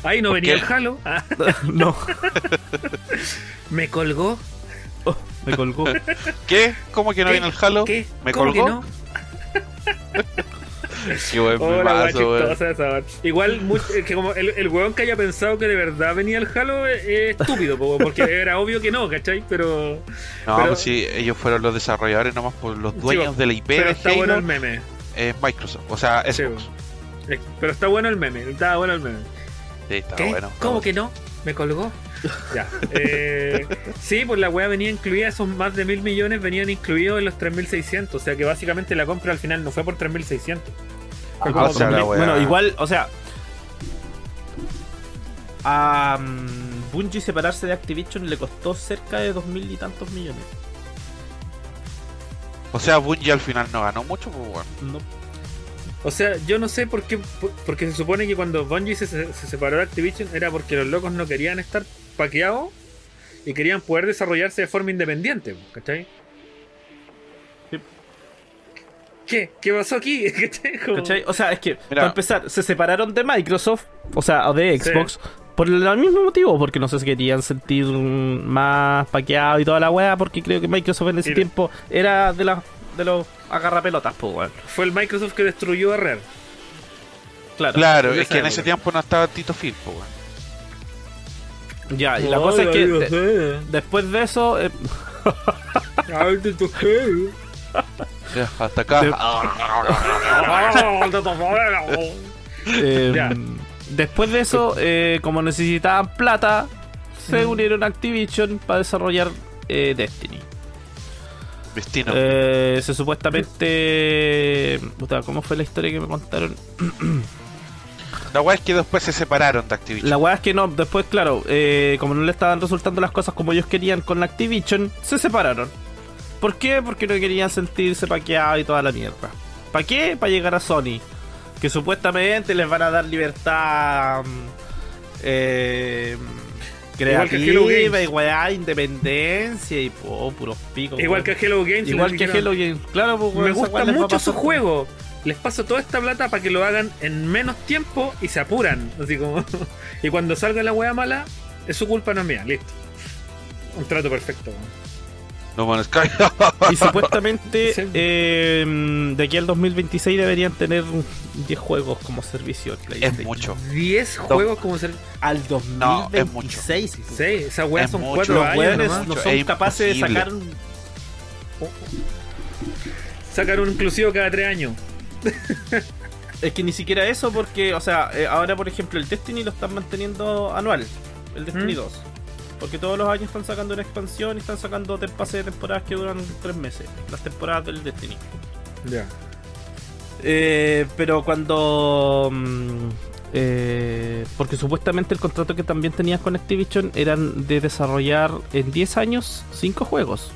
A: Ahí no
C: ¿Por
A: venía
C: qué?
A: el Halo. Ah,
B: no,
A: me colgó.
B: Oh, me colgó.
C: ¿Qué? ¿Cómo que no
A: ¿Qué?
C: viene el Halo?
A: ¿Qué?
C: ¿Me
A: ¿Cómo que
C: colgó?
A: no?
C: Qué buen
A: esa. Igual, mu- eh, que como el, el weón que haya pensado que de verdad venía el Halo es es estúpido, po, porque era obvio que no, ¿cachai? Pero,
C: No,
A: pero-
C: pues sí, ellos fueron los desarrolladores nomás por los dueños de la IP
A: pero
C: de
A: está
C: Halo,
A: bueno el meme.
C: es Microsoft, o sea,
A: Sí. Eh, Pero está bueno el meme, está bueno el meme.
C: Sí, está
A: ¿Qué?
C: bueno.
A: ¿Cómo que no? Me colgó. Ya. Eh, sí, pues la weá venía incluida, esos más de mil millones venían incluidos en los 3600. O sea que básicamente la compra al final no fue por 3600.
B: Ah, o sea, bueno, igual, o sea. A mm, Bungie separarse de Activision le costó cerca de dos mil y tantos millones.
C: O sea, Bungie al final no ganó mucho, pues bueno.
B: No,
A: O sea, yo no sé por qué. por- Porque se supone que cuando Bungie se, se separó de Activision era porque los locos no querían estar paqueados y querían poder desarrollarse de forma independiente, ¿cachai?
B: Sí.
A: ¿Qué? ¿Qué pasó aquí? ¿Cachai? Como-
B: ¿cachai? O sea, es que,
C: Mira.
B: para empezar, se separaron de Microsoft, o sea, o de
A: Sí.
B: Xbox, por el mismo motivo, porque no sé si querían sentir más paqueado y toda la weá, porque creo que Microsoft en ese tiempo era de, la, de los agarrapelotas, pues, weón.
A: Fue el Microsoft que destruyó a Rare.
B: Claro.
C: Claro, es que en ese tiempo no estaba Tito Phil, pues bueno.
B: Ya, y la cosa es que de- después de eso, eh,
A: Ay, te toqué.
C: Ya, hasta acá.
B: De-. Eh,
A: Ya.
B: Después de eso, eh, como necesitaban plata, se
A: Mm.
B: unieron a Activision para desarrollar eh, Destiny.
C: Destino.
B: Eh, se supuestamente. puta, ¿Cómo fue la historia que me contaron?
C: La weá es que después se separaron de Activision.
B: La weá es que no, después, claro, eh, como no le estaban resultando las cosas como ellos querían con Activision, se separaron. ¿Por qué? Porque no querían sentirse paqueados y toda la mierda. ¿Para qué? Para llegar a Sony. Que supuestamente les van a dar libertad. mm, eh, creativa y weá, independencia y po, puros picos.
A: Igual
B: weón.
A: que a Hello Games.
B: Igual que Hello Games. Claro, pues,
A: Me
B: esa weá
A: gustan
B: les va a
A: mucho
B: pasar
A: sus juegos. Les paso toda esta plata para que lo hagan en menos tiempo y se apuran. Así como. y cuando salga la wea mala, es su culpa, no es mía. Listo. Un trato perfecto.
C: No Man's Sky.
B: Y supuestamente
A: Sí.
B: eh, de aquí al 2026 deberían tener 10 juegos como servicio.
C: es
B: PlayStation.
C: mucho.
A: 10 juegos como ser.
B: Al
C: No, es mucho.
B: 2026.
A: Sí, esas weas
C: Es
A: son
C: mucho.
A: 4
B: Los
A: años. nomás.
B: no
C: Es
B: son capaces de sacar un-
A: Sacan un inclusivo cada 3 años.
B: Es que ni siquiera eso, porque, o sea, eh, ahora por ejemplo el Destiny lo están manteniendo anual. El Destiny
A: ¿Mm?
B: 2. Porque todos los años están sacando una expansión y están sacando pases de temporadas que duran 3 meses. Las temporadas del Destiny.
A: Ya.
B: Eh, pero cuando. mm, eh, porque supuestamente el contrato que también tenías con Activision eran de desarrollar en 10 años 5 juegos.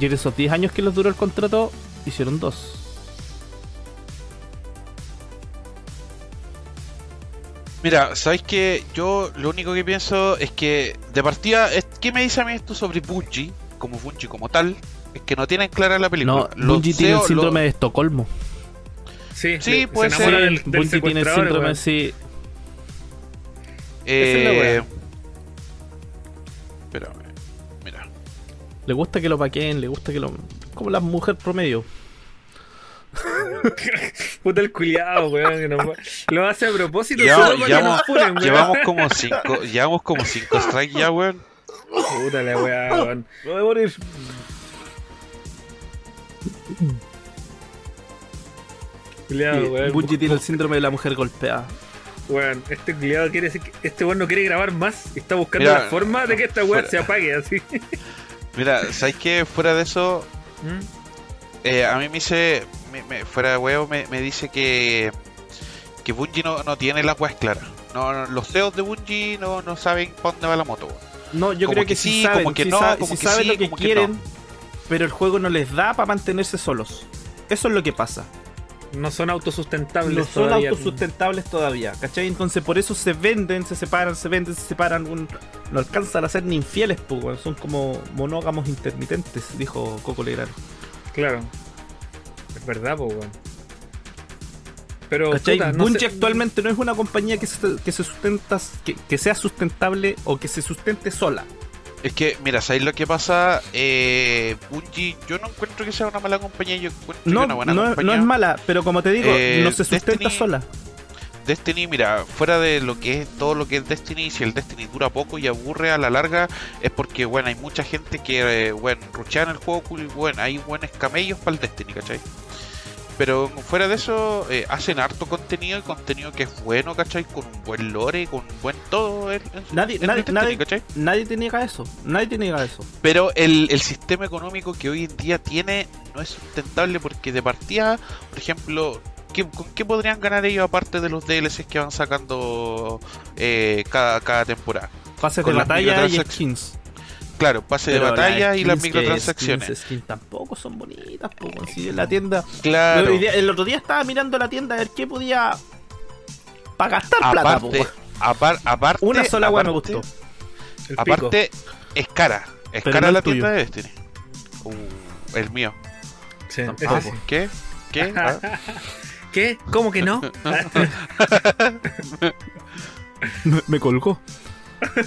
B: Y en esos 10 años que les duró el contrato, hicieron 2.
C: Mira, ¿sabéis que Yo lo único que pienso es que de partida, es- ¿qué me dice a mí esto sobre Bungie? Como Bungie como tal, es que no tienen clara la
B: No,
C: película. Los
B: Bungie tiene el síndrome
C: lo-
B: de Estocolmo.
A: Sí,
C: Sí,
A: le-
C: puede
A: se
C: ser.
A: del, del
B: Bungie tiene el síndrome,
A: weón.
B: sí.
A: Esa es la
C: Eh, espérame, mira.
B: Le gusta que lo paqueen, le gusta que lo. Como la mujer promedio.
A: Puta el culiado, weón. que nos Lo hace a propósito
C: Ya-
A: solo que
C: llevamos-
A: nos.
C: Llevamos como cinco, llevamos como cinco strikes ya, weón.
A: Puta la weá, weón.
B: No voy a morir.
A: Culiado, weón.
B: Bungie tiene el síndrome de la mujer golpeada.
A: Weón, este culiado quiere decir que este weón no quiere grabar más y está buscando
C: Mira,
A: la forma de que esta weá se apague así.
C: Mira, ¿sabes qué? Fuera de eso,
A: ¿Mm?
C: eh, a mí me dice, me- me- fuera de huevo, me, me dice que que Bungie no, no tiene las weas claras. No, no, los CEOs de Bungie no, no saben para dónde va la moto.
B: No, yo
C: Como
B: creo que,
C: que
B: sí,
C: sí,
B: saben,
C: como que
B: sí
C: no,
B: sa-
C: como
B: sí
C: que
B: saben
C: sí,
B: lo que
C: como que
B: quieren,
C: no.
B: pero el juego no les da para mantenerse solos. Eso es lo que pasa.
A: No son autosustentables
B: No son
A: todavía.
B: autosustentables todavía, ¿cachai? Entonces por eso se venden, se separan, se venden, se separan. un- no alcanzan a ser ni infieles, pues, son como monógamos intermitentes, dijo Coco Legrand.
A: Claro. Verdad, po, weón. Pero,
B: ¿Cachai?
A: puta, no
B: Bungie actualmente no es una compañía que se, que se sustenta, que, que sea sustentable o que se sustente sola.
C: Es que, mira, ¿sabéis lo que pasa? Eh, Bungie, yo no encuentro que sea una mala compañía, yo encuentro que
B: No,
C: es una buena
B: no,
C: compañía.
B: no es mala, pero como te digo,
C: Eh,
B: no se sustenta
C: Destiny-
B: sola.
C: Destiny, mira, fuera de lo que es todo lo que es Destiny, si el Destiny dura poco y aburre a la larga, es porque, bueno, hay mucha gente que, eh, bueno, ruchean el juego, cool, bueno, hay buenos camellos para el Destiny, ¿cachai? Pero fuera de eso, eh, hacen harto contenido y contenido que es bueno, ¿cachai? Con un buen lore, con un buen todo, en
B: Nadie,
C: en
B: nadie, nadie,
C: ¿cachai?
B: nadie te niega eso. Nadie te niega eso.
C: Pero el, el sistema económico que hoy en día tiene no es sustentable porque de partida, por ejemplo, ¿qué, ¿con qué podrían ganar ellos aparte de los DLCs que van sacando eh, cada, cada temporada?
B: Pases de
C: Con
B: batalla y skins.
C: Claro, pase de batalla y las microtransacciones.
B: skins, skins tampoco son bonitas, po, weón. Si en la tienda.
C: Claro.
B: El otro día estaba mirando la tienda a ver qué podía. Para gastar plata, po,
C: Aparte,
B: weón.
C: apar- aparte,
B: Una sola weá me
C: aparte-
B: gustó.
C: Aparte, es cara. Es
B: Pero
C: cara
B: no
C: la
B: tuyo.
C: tienda de Destiny. Uh, el mío.
A: Sí, sí.
C: ¿Qué? ¿Qué? Ah,
A: ¿Qué? ¿Cómo que no?
B: Me colgó.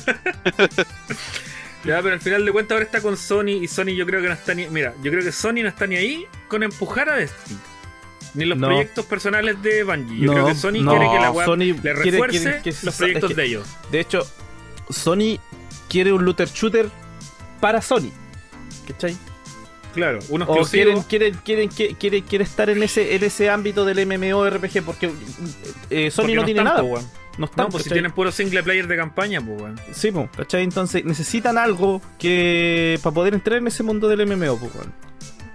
A: Ya, pero al final de cuentas ahora está con Sony y Sony yo creo que no está ni... Mira, yo creo que Sony no está ni ahí con empujar a Destiny. Ni los
B: No.
A: proyectos personales de Bungie. Yo
B: No,
A: creo que Sony
B: no,
A: quiere que la web
B: Sony
A: le refuerce
B: quiere que
A: los proyectos
B: es que-
A: de ellos.
B: De hecho, Sony quiere un looter shooter para Sony. ¿Cachai?
A: Claro, uno
B: O quieren, quieren, quieren, quieren, quieren, estar en ese, en ese ámbito del MMORPG porque eh, Sony
A: porque
B: no, tiene nada. No están,
A: No, pues si tienen puro single player de campaña, pues weón.
B: Sí, po, ¿cachai? Entonces necesitan algo que para poder entrar en ese mundo del MMO, pues, weón.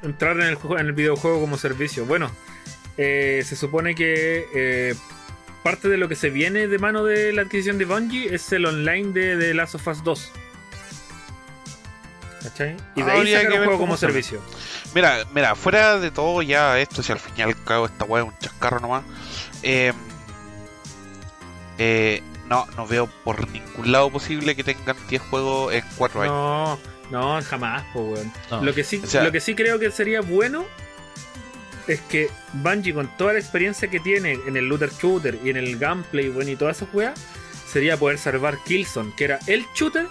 A: Entrar en el, juego- en el videojuego como servicio. Bueno, eh, se supone que eh, parte de lo que se viene de mano de la adquisición de Bungie es el online de, de Last of Us 2. ¿Cachai? Y de ahí
C: Habría
A: sacar
C: que
A: un juego como servicio.
C: Mira, mira, fuera de todo ya esto, si al fin y al cabo esta weá es un chascarro nomás. eh, eh, no, no veo por ningún lado posible que tengan 10 juegos en 4 años.
A: No, no, jamás, pues weón.
B: No.
A: Lo que sí,
C: O sea-
A: lo que sí creo que sería bueno es que Bungie con toda la experiencia que tiene en el looter shooter y en el gameplay bueno, y todas esas weas, sería poder salvar Killzone, que era el shooter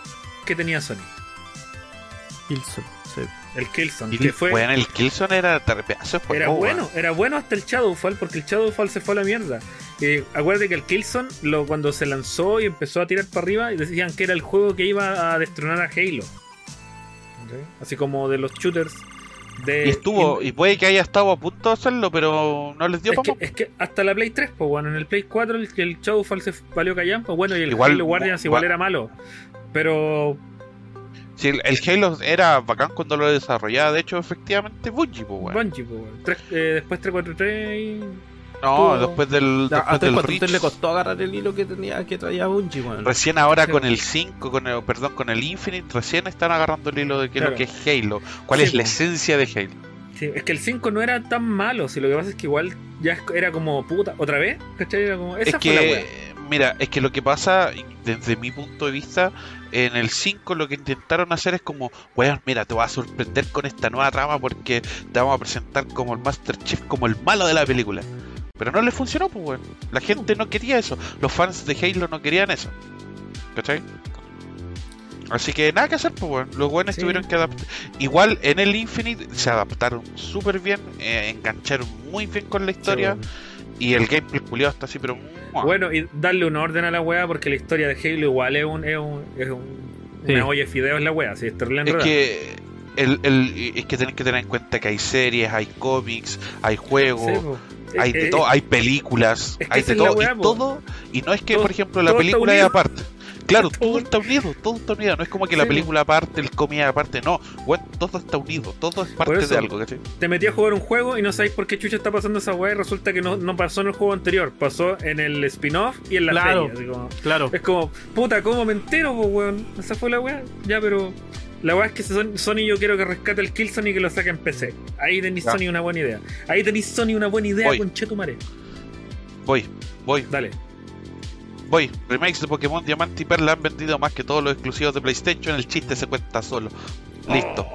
A: que tenía Sony.
B: Killzone, sí.
A: El Killzone, que fue
C: el Killzone era de juego,
A: era bueno, era bueno hasta el Shadowfall, porque el Shadowfall se fue a la mierda. Eh, acuérdate que el Killzone, lo, cuando se lanzó y empezó a tirar para arriba, y decían que era el juego que iba a destronar a Halo. Así como de los shooters de
C: Y estuvo, y puede que haya estado a punto de hacerlo, pero no les dio
A: es que, es que hasta la Play 3, pues bueno, en el Play 4 el, el Shadowfall se valió callan, pues bueno, y el
C: Igual-
A: Halo Guardians igual era malo. Pero
C: Si el, el Halo era bacán cuando lo desarrollaba, de hecho, efectivamente, Bungie, pues, weón.
A: Bungie, pues bueno. Tres- eh, después 343 y...
C: No, después del, después del
B: 343
C: Reach.
B: le costó agarrar el hilo que tenía que traía Bungie, weón.
C: Recién ahora
A: Sí.
C: con el 5, con el, perdón, con el Infinite, recién están agarrando el hilo de
A: Claro.
C: lo que es Halo. ¿Cuál
A: Sí,
C: es la esencia de Halo?
A: Sí, es que el 5 no era tan malo, si lo que pasa es que igual ya era como puta, otra vez, ¿cachai? Era como, esa
C: es
A: fue la
C: que,
A: wea.
C: mira, es que lo que pasa, desde mi punto de vista, en el 5 lo que intentaron hacer es como, weón, mira, te voy a sorprender con esta nueva trama porque te vamos a presentar como el Master Chief, como el malo de la película. Pero no le funcionó, pues, weón. La gente no quería eso. Los fans de Halo no querían eso. ¿Cachai? Así que nada que hacer, pues, weón. Los
A: Sí.
C: tuvieron que adaptar. Igual en el Infinite se adaptaron súper bien, eh, engancharon muy bien con la historia.
A: Sí,
C: Y el gameplay culiado está así, pero.
A: Bueno, y darle un orden a la wea porque la historia de Halo igual es un, es un, es un
B: Sí.
A: una olla de fideos la wea, si es terrible
C: es
A: enredada.
C: que. El, el- es que tienen que tener en cuenta que hay series, hay cómics, hay juegos,
A: Sí.
C: Hay de todo, hay películas,
A: es que
C: hay de todo,
A: weá,
C: y
A: po.
C: todo, y no es que
A: Todo-
C: por ejemplo la película es aparte. Claro,
A: Todo-
C: está unido, todo está unido, no es como que la
A: Sí,
C: película aparte, el cómic aparte, no, todo está unido, todo es parte
A: eso,
C: de algo, ¿cachai?
A: Te metí a jugar un juego y no sabéis por qué chucha está pasando esa weá y resulta que no, no pasó en el juego anterior, pasó en el spin-off y en la
B: Claro.
A: serie. así como-
B: Claro.
A: es como, puta, ¿cómo me entero, po, weón? Esa fue la weá. Ya, pero la weá es que Son- Sony yo quiero que rescate el Killzone y que lo saque en PC. Ahí tenéis. Sony una buena idea. Ahí tenéis Sony una buena idea
C: Voy.
A: con Chetumare.
C: Voy, voy,
A: Dale.
C: voy. Remakes de Pokémon Diamante y Perla han vendido más que todos los exclusivos de PlayStation, el chiste se cuenta solo. Listo.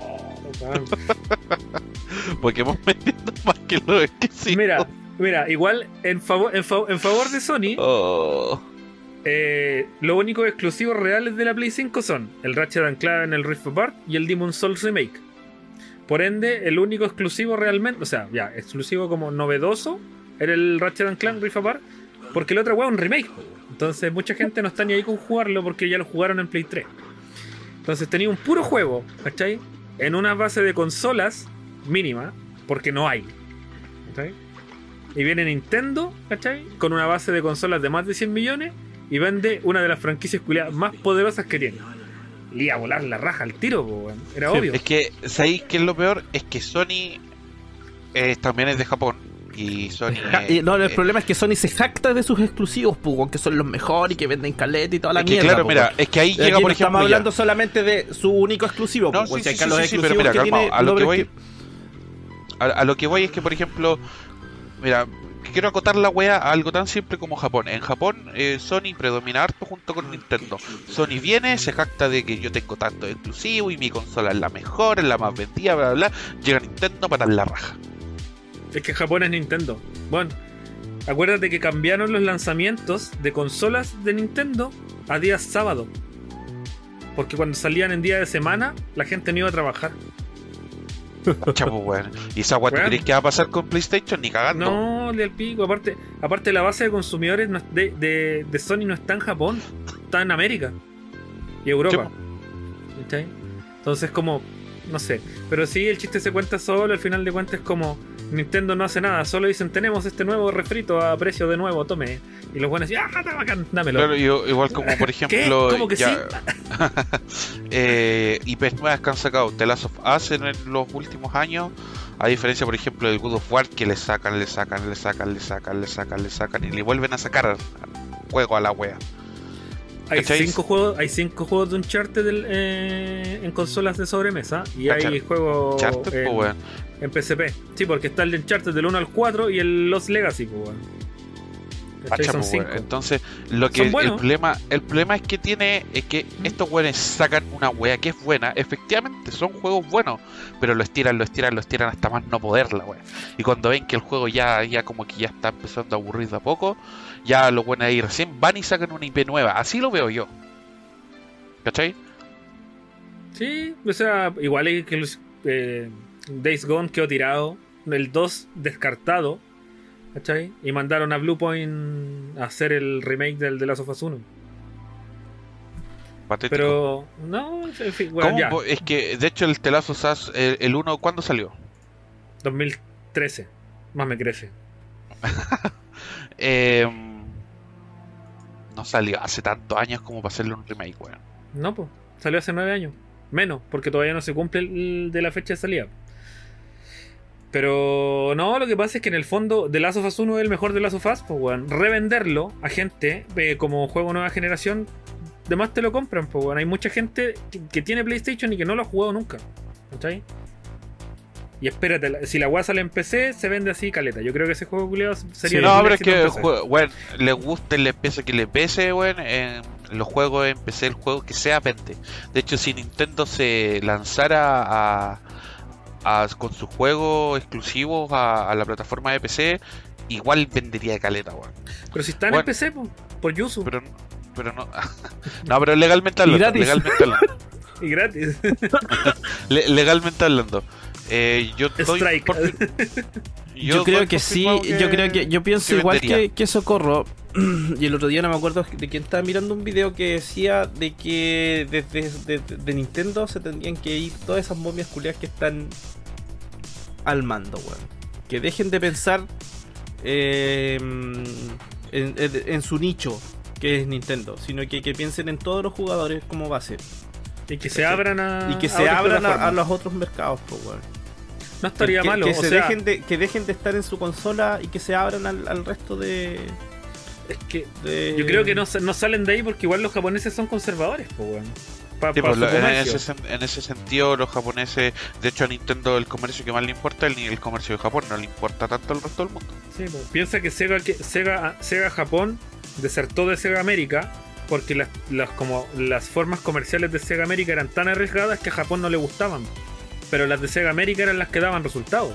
A: Weón.
C: Pokémon vendiendo más que los exclusivos.
A: Mira, mira, igual en favor, en, fa- en favor de Sony,
C: Oh.
A: Eh, los únicos exclusivos reales de la Play 5 son el Ratchet Clank en el Rift Apart y el Demon Souls Remake. Por ende, el único exclusivo realmente, o sea, ya, exclusivo como novedoso, era el Ratchet Clank Rift Apart, porque el otro weón es un remake. Entonces, mucha gente no está ni ahí con jugarlo porque ya lo jugaron en Play 3. Entonces, tenía un puro juego, ¿cachai? En una base de consolas mínima, porque no hay. ¿cachai? Y viene Nintendo, ¿cachai? Con una base de consolas de más de 100 millones y vende una de las franquicias culiadas más poderosas que tiene. Le iba a volar la raja al tiro, po. Era
B: Sí,
A: obvio.
C: Es que, ¿sabéis qué es lo peor? Es que Sony eh, también es de Japón. Y Sony. Eh,
B: no, el
C: eh,
B: problema es que Sony se jacta de sus exclusivos, weón, que son los mejores y que venden caleta y toda la
C: es que,
B: mierda.
C: claro,
B: po,
C: mira, es que ahí llega,
B: aquí
C: por
B: no
C: ejemplo.
B: estamos
C: ya-
B: hablando solamente de su único exclusivo,
C: No,
B: pues,
C: sí, sí,
B: los
C: sí, sí, pero
B: exclusivos
C: mira,
B: que
C: calma,
B: tiene
C: a lo que voy- A, a lo que voy es que, por ejemplo, mira, quiero acotar la wea a algo tan simple como Japón. En Japón, eh, Sony predomina harto junto con Nintendo. Sony viene, se jacta de que yo tengo tanto exclusivo y mi consola es la mejor, es la más vendida, bla, bla, bla. Llega Nintendo para la raja.
A: Es que Japón es Nintendo. Bueno, acuérdate que cambiaron los lanzamientos de consolas de Nintendo a días sábado. Porque cuando salían en día de semana, la gente no iba a trabajar.
C: Chapo, weón. ¿Y esa wea tú crees que va a pasar con PlayStation? Ni cagando.
A: No, de al pico. Aparte, aparte la base de consumidores de, de- de Sony no está en Japón, está en América y Europa. Entonces como, no sé. Pero sí, el chiste se cuenta solo, al final de cuentas es como Nintendo no hace nada, solo dicen tenemos este nuevo refrito a precio de nuevo, tome. Y los buenos dicen, ah, está bacán, dámelo.
C: Claro, yo- igual como por ejemplo.
A: ¿Cómo que
C: ya- eh, IPs nuevas que han sacado The Last of Us en los últimos años, a diferencia por ejemplo del God of War que le sacan, le sacan, le sacan, le sacan, le sacan, le sacan y le vuelven a sacar juego a la wea.
A: Hay cinco juegos, hay cinco juegos de Uncharted del- eh, en consolas de sobremesa y hay juegos en, en PSP. Sí, porque está el de Uncharted del 1 al 4 y el Lost Legacy, pues. Cinco.
C: Entonces, lo que el problema, el problema es que tiene es que estos weones sacan una wea que es buena, efectivamente son juegos buenos, pero lo estiran, lo estiran, lo estiran hasta más no poder la wea. Y cuando ven que el juego ya, ya como que ya está empezando a aburrir de a poco, ya lo buenos ahí recién van y sacan una IP nueva. Así lo veo yo. ¿Cachai?
A: Sí, o sea, igual que los, eh, Days Gone quedó tirado, el 2 descartado, ¿cachai? Y mandaron a Bluepoint a hacer el remake del de Last of Us 1.
C: Patético.
A: Pero, no, en fin, bueno,
C: ¿Cómo
A: ya,
C: po- Es que, de hecho, el Telazo SAS, el, el 1, ¿cuándo salió?
A: 2013, más me crece.
C: Eh, no salió hace tantos años como para hacerle un remake, weón.
A: No, pues, salió hace 9 años. Menos, porque todavía no se cumple el de la fecha de salida. Pero no, lo que pasa es que en el fondo The Last of Us 1 es el mejor de Last of Us, pues weón. Revenderlo a gente eh, como juego nueva generación, demás te lo compran, pues weón. Hay mucha gente que, que tiene PlayStation y que no lo ha jugado nunca. ¿Cachai? Y espérate, si la weá sale en PC, se vende así caleta. Yo creo que ese juego culiado sería
C: no,
A: el
C: pero es que, weón, le guste, le pese que le pese, weón, en los juegos en PC, el juego que sea vende. De hecho, si Nintendo se lanzara a, a- con sus juegos exclusivos a, a la plataforma de PC, igual vendería de caleta, weón.
A: Pero si están
C: Bueno.
A: en PC, po, por Yuzu.
C: Pero, pero no, no, pero legalmente hablando,
B: gratis.
C: legalmente hablando,
A: Y gratis.
C: le- legalmente hablando. Eh, yo estoy
A: Strike.
C: por-
B: Yo, creo que sí, yo creo que yo pienso
C: que
B: igual que, que Socorro. y el otro día no me acuerdo de quién estaba mirando un video que decía de que desde de, de- de Nintendo se tendrían que ir todas esas momias culiadas que están al mando, weón. Que dejen de pensar eh, en, en- en su nicho, que es Nintendo, sino que, que piensen en todos los jugadores como base.
A: Y que se abran a.
B: Y que se abran a, los otros mercados, pues, weón.
A: No estaría
B: que,
A: malo.
B: que
A: o
B: se
A: sea,
B: dejen de, que dejen de estar en su consola y que se abran al, al resto de,
A: es que
B: de-
A: yo creo que no, sa- no salen de ahí porque igual los japoneses son conservadores, pues, weón. Pa-
C: Sí,
A: pa
C: pues, en, ese, sen- en ese sentido, los japoneses, de hecho a Nintendo el comercio que más le importa es el, el comercio de Japón, no le importa tanto el resto del mundo.
A: Sí, pues, Piensa que Sega, que Sega, Sega Japón desertó de Sega América porque las, las, como las formas comerciales de Sega América eran tan arriesgadas que a Japón no le gustaban. Pero las de Sega América eran las que daban resultados.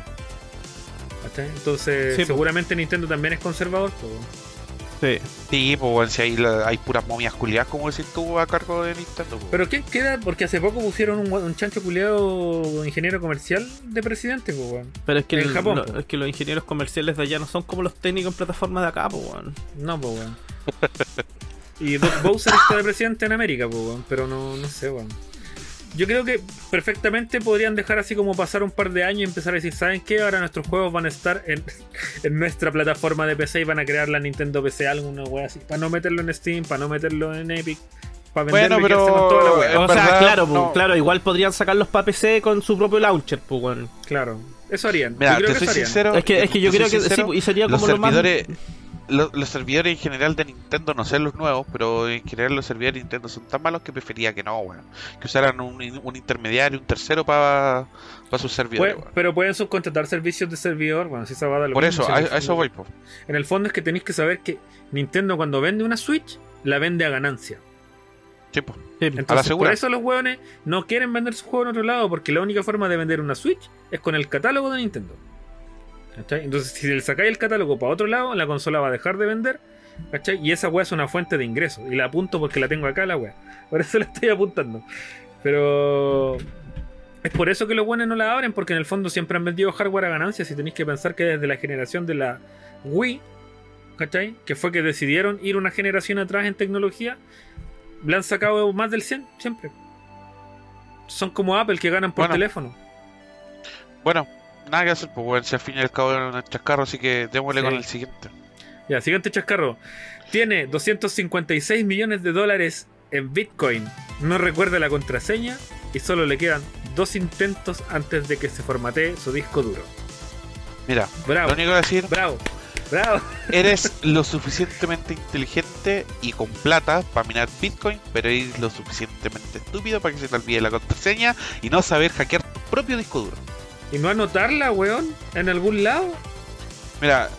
A: Entonces,
B: Sí, pues.
A: seguramente Nintendo también es conservador. pues.
B: Sí.
C: Sí, pues bueno, si hay, hay puras momias culiadas, como decís tú, a cargo de Nintendo. pues.
A: Pero ¿quién queda? Porque hace poco pusieron un, un chancho culiado ingeniero comercial de presidente, pues, weón.
B: Pero es que,
A: En
B: el-
A: Japón,
B: lo-
A: po.
B: es que los ingenieros comerciales de allá no son como los técnicos en plataformas de acá, pues, weón.
A: No, pues, weón. Y Bowser está de presidente en América, pues, weón. Pero no, no sé, weón. Yo creo que perfectamente podrían dejar así como pasar un par de años y empezar a decir, ¿saben qué? Ahora nuestros juegos van a estar en, en nuestra plataforma de PC y van a crear la Nintendo PC, alguna wea así. Para no meterlo en Steam, para no meterlo en Epic. Para
C: Bueno, pero-
A: con toda la wea.
B: O sea,
C: verdad,
B: claro,
C: no.
B: claro, igual podrían sacarlos para PC con su propio launcher, pues, weón.
A: Claro, eso harían.
C: Mira,
A: yo creo
C: te
A: que
C: soy
A: eso harían.
C: sincero.
B: Es que, es que yo creo que sí, y sería
C: los
B: como lo más.
C: Los servidores en general de Nintendo, no sé los nuevos, pero en general los servidores de Nintendo son tan malos que prefería que no, weón. Que usaran un, un intermediario, un tercero para sus servidores,
A: Puede- pero pueden subcontratar servicios de servidor. Bueno, si esa va a dar lo
C: Por
A: mismo,
C: eso, a, a eso voy, po.
A: En el fondo es que tenéis que saber que Nintendo cuando vende una Switch, la vende a ganancia.
C: Sí, po.
B: Sí,
A: Entonces,
C: segura.
A: por eso los hueones no quieren vender su juego en otro lado, porque la única forma de vender una Switch es con el catálogo de Nintendo. ¿Cachai? Entonces, si le sacáis el catálogo para otro lado, la consola va a dejar de vender. ¿Cachai? Y esa weá es una fuente de ingresos. Y la apunto porque la tengo acá, la weá. Por eso la estoy apuntando. Pero. Es por eso que los buenos no la abren, porque en el fondo siempre han vendido hardware a ganancias. Y tenéis que pensar que desde la generación de la Wii, ¿cachai? Que fue que decidieron ir una generación atrás en tecnología, le han sacado más del 100 siempre. Son como Apple que ganan por
C: Bueno.
A: teléfono.
C: Bueno, nada que hacer, pues, weón. Si al fin y al cabo era un chascarro, así que démosle
A: Sí.
C: con el siguiente.
A: Ya, siguiente chascarro. Tiene 256 millones de dólares en Bitcoin. No recuerda la contraseña y solo le quedan dos intentos antes de que se formatee su disco duro.
C: Mira,
A: Bravo,
C: lo único que decir,
A: bravo, bravo.
C: eres lo suficientemente inteligente y con plata para minar Bitcoin, pero eres lo suficientemente estúpido para que se te olvide la contraseña y no saber hackear tu propio disco duro.
A: ¿Y no anotarla, weón? ¿En algún lado?
C: Mira,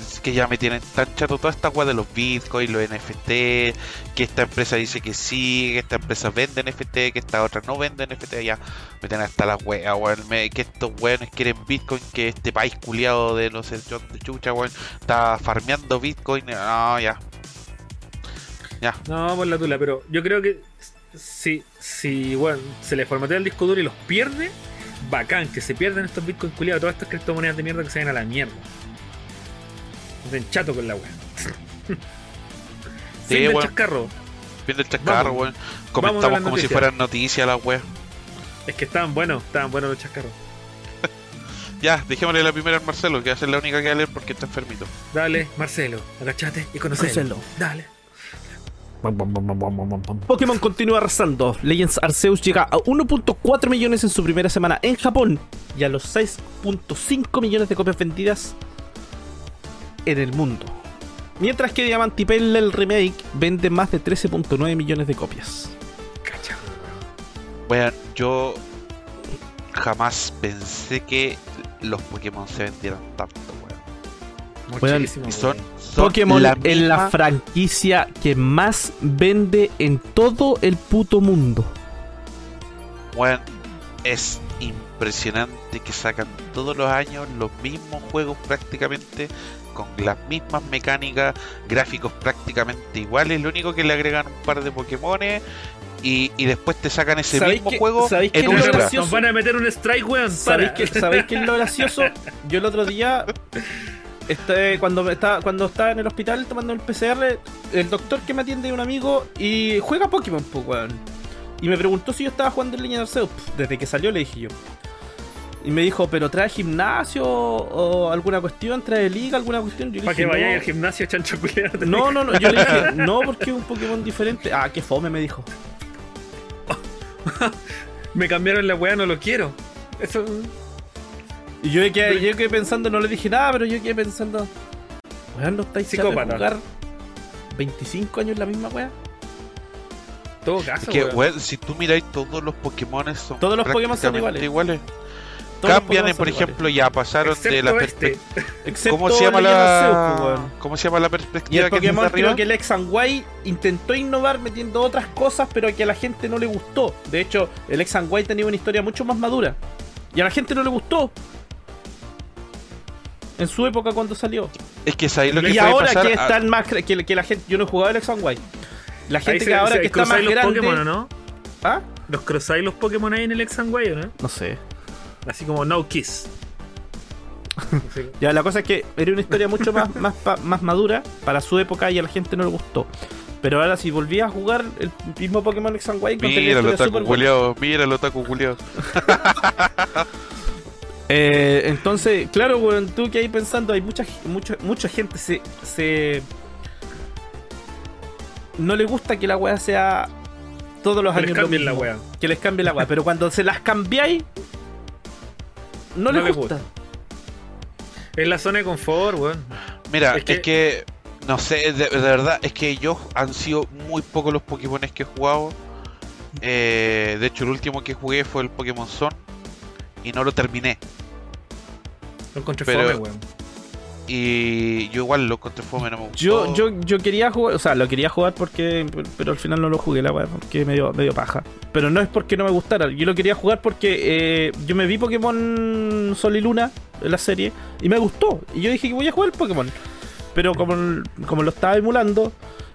C: es que ya me tienen tan chato toda esta weá de los bitcoins, los NFT, que esta empresa dice que sí, que esta empresa vende NFT, que esta otra no vende NFT, ya me tienen hasta la wea, weón, me- que estos weones quieren bitcoin, que este país culiado de no sé dónde chucha, weón, está farmeando bitcoin, no, ya. Ya,
A: No, por la tula, pero yo creo que si, si bueno, se le formatea el disco duro y los pierde, bacán, que se pierden estos bitcoins culiados, todas estas criptomonedas de mierda que se vayan a la mierda. Estén chato con la wea.
C: Sí,
A: Fin del chascarro.
C: viendo el chascarro, weón, comentamos como si fueran noticias las weas.
A: Es que estaban buenos, estaban buenos los chascarros.
C: Ya, dejémosle la primera al Marcelo, que va a ser la única que va a leer porque está enfermito.
A: Dale, Marcelo, agachate y conocelo.
B: Conocelo.
A: Dale.
B: Pokémon continúa arrasando. Legends Arceus llega a 1.4 millones en su primera semana en Japón y a los 6.5 millones de copias vendidas en el mundo. Mientras que Perla, el remake, vende más de 13.9 millones de copias.
A: Cacha.
C: Bueno, yo jamás pensé que los Pokémon se vendieran tanto, weón.
A: Muchísimo.
C: Y son
B: Pokémon
C: la
B: es la franquicia que más vende en todo el puto mundo.
C: weón, es impresionante que sacan todos los años los mismos juegos prácticamente con las mismas mecánicas, gráficos prácticamente iguales, lo único que le agregan un par de Pokémones y, y después te sacan ese
B: ¿Sabéis
C: mismo juego
B: sabéis qué
C: en
B: es lo
C: Ultra.
B: gracioso?
A: Nos van a meter un strike, weón.
B: ¿Sabéis
A: para.
B: qué, ¿Sabéis qué es lo gracioso? Yo el otro día, este, cuando, estaba, cuando estaba en el hospital tomando el PCR, el doctor que me atiende es un amigo y juega Pokémon, pues, weón. Y me preguntó si yo estaba jugando en línea de Arceus. Pff, Desde que salió le dije yo. Y me dijo, ¿pero trae gimnasio o alguna cuestión? ¿Trae liga alguna cuestión? Yo le
A: Para que vayáis
B: no.
A: al gimnasio, chancho culiado.
B: No, no, no, yo le dije, no, porque es un Pokémon diferente. Ah, qué fome, me dijo.
A: Me cambiaron la weá, no lo quiero. Eso.
B: Y yo quedé, yo quedé pensando, no le dije nada, pero yo quedé pensando, weón, ¿no estáis
A: Psicópata.
B: jugar 25 años la misma weá?
A: Todo caso,
C: Que,
A: weón.
C: weón, si tú miráis todos los Pokémon son
B: Todos los Pokémon son
C: prácticamente
B: iguales.
C: Cambian, por ejemplo, ya pasaron de la
A: este.
C: perspectiva.
B: Excepto
C: ¿Cómo se llama la
B: pues, weón.
C: ¿Cómo se llama la
B: Y
C: perspectiva
B: el
C: que
B: Pokémon
C: arriba?
B: creo que el X and Y intentó innovar metiendo otras cosas, pero que a la gente no le gustó. De hecho, el X and Y tenía una historia mucho más madura. Y a la gente no le gustó. En su época cuando salió.
C: Es que sabéis lo que
B: y
C: puede
B: ahora
C: pasar?
B: que
C: Ah,
B: están más que, que la gente. Yo no he jugado el X. La
A: Ahí
B: gente
A: se-
B: que ahora
A: se
B: que está más
A: los
B: grande.
A: Pokémon, ¿o ¿no?
B: ¿Ah?
A: Los cruzáis los Pokémon ahí en el Exangway, ¿o ¿no?
B: No sé.
A: Así como No Kiss.
B: Ya, la cosa es que era una historia mucho más, más, pa- más madura para su época y a la gente no le gustó. Pero ahora si volví a jugar el mismo Pokémon X and Y,
C: Mira, lo taco culiao, mira, lo taco culiao.
B: Eh, entonces, claro, weón, tú que ahí pensando, hay mucha, mucha, mucha gente se, se. No le gusta que la weá sea todos los
A: Que les
B: años
A: cambien la weá.
B: Que les cambie la weá. Pero cuando se las cambiáis, no,
A: No
B: les
A: les
B: gusta.
A: Es la zona de confort, weón.
C: Mira,
A: Es
C: es
A: que-
C: no sé, de, de verdad, es que yo han sido muy pocos los Pokémon que he jugado. Eh, de hecho, el último que jugué fue el Pokémon Sun y no lo terminé.
A: Lo encontré
C: Pero-
A: fome, weón.
C: Y yo igual lo encontré fome, no me gustó.
B: Yo, yo, yo quería jugar, o sea, lo quería jugar porque. Pero al final no lo jugué la weá, porque medio, medio paja. Pero no es porque no me gustara, yo lo quería jugar porque eh, yo me vi Pokémon Sol y Luna en la serie y me gustó. Y yo dije que voy a jugar el Pokémon. Pero como, como lo estaba emulando,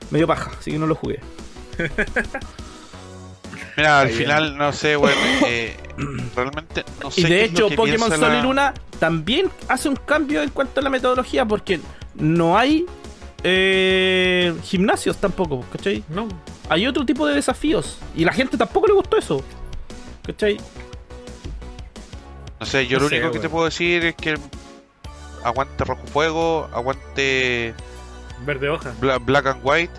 B: me dio paja, así que no lo jugué.
C: Mira, al final, no sé, weón. eh, realmente no sé.
B: Y
C: qué
B: de
C: es lo
B: hecho,
C: que
B: Pokémon Sol
C: la-
B: y Luna también hace un cambio en cuanto a la metodología porque no hay eh, gimnasios tampoco, ¿cachai?
A: No.
B: hay otro tipo de desafíos. Y la gente tampoco le gustó eso. ¿Cachai?
C: No sé, yo
A: No
C: lo
A: sé,
C: único que te puedo decir es que aguante rojo fuego, aguante
A: Verde hoja.
C: Bla- Black and White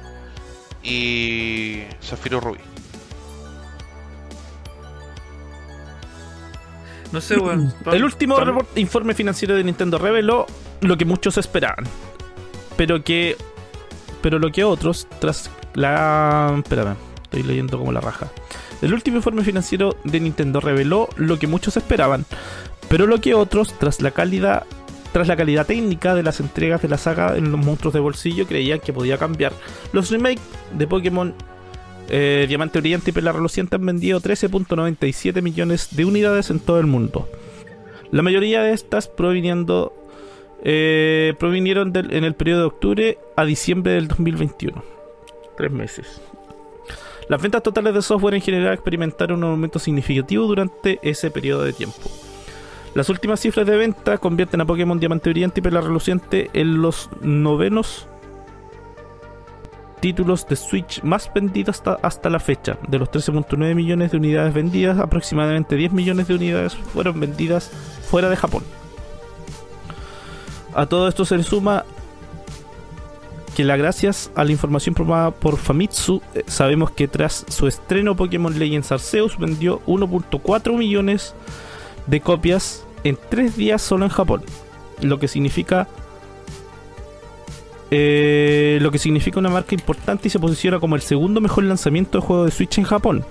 C: y Zafiro Rubí.
A: No sé, weón.
B: El último report- informe financiero de Nintendo reveló lo que muchos esperaban. Pero que. Pero lo que otros, tras la. Espérame, estoy leyendo como la raja. El último informe financiero de Nintendo reveló lo que muchos esperaban. Pero lo que otros, tras la calidad. Tras la calidad técnica de las entregas de la saga en los monstruos de bolsillo, creían que podía cambiar. Los remakes de Pokémon eh, Diamante Brillante y Perla Reluciente han vendido 13.97 millones de unidades en todo el mundo. La mayoría de estas eh, provinieron en el periodo de octubre a diciembre del 2021. Tres meses. Las ventas totales de software en general experimentaron un aumento significativo durante ese periodo de tiempo. Las últimas cifras de venta convierten a Pokémon Diamante Brillante y Perla Reluciente en los novenos títulos de Switch más vendidos hasta, hasta la fecha. De los 13.9 millones de unidades vendidas, aproximadamente 10 millones de unidades fueron vendidas fuera de Japón. A todo esto se le suma que la gracias a la información probada por Famitsu, eh, sabemos que tras su estreno Pokémon Legends Arceus vendió 1.4 millones de copias en 3 días solo en Japón. Lo que significa eh, lo que significa una marca importante y se posiciona como el segundo mejor lanzamiento de juego de Switch en Japón,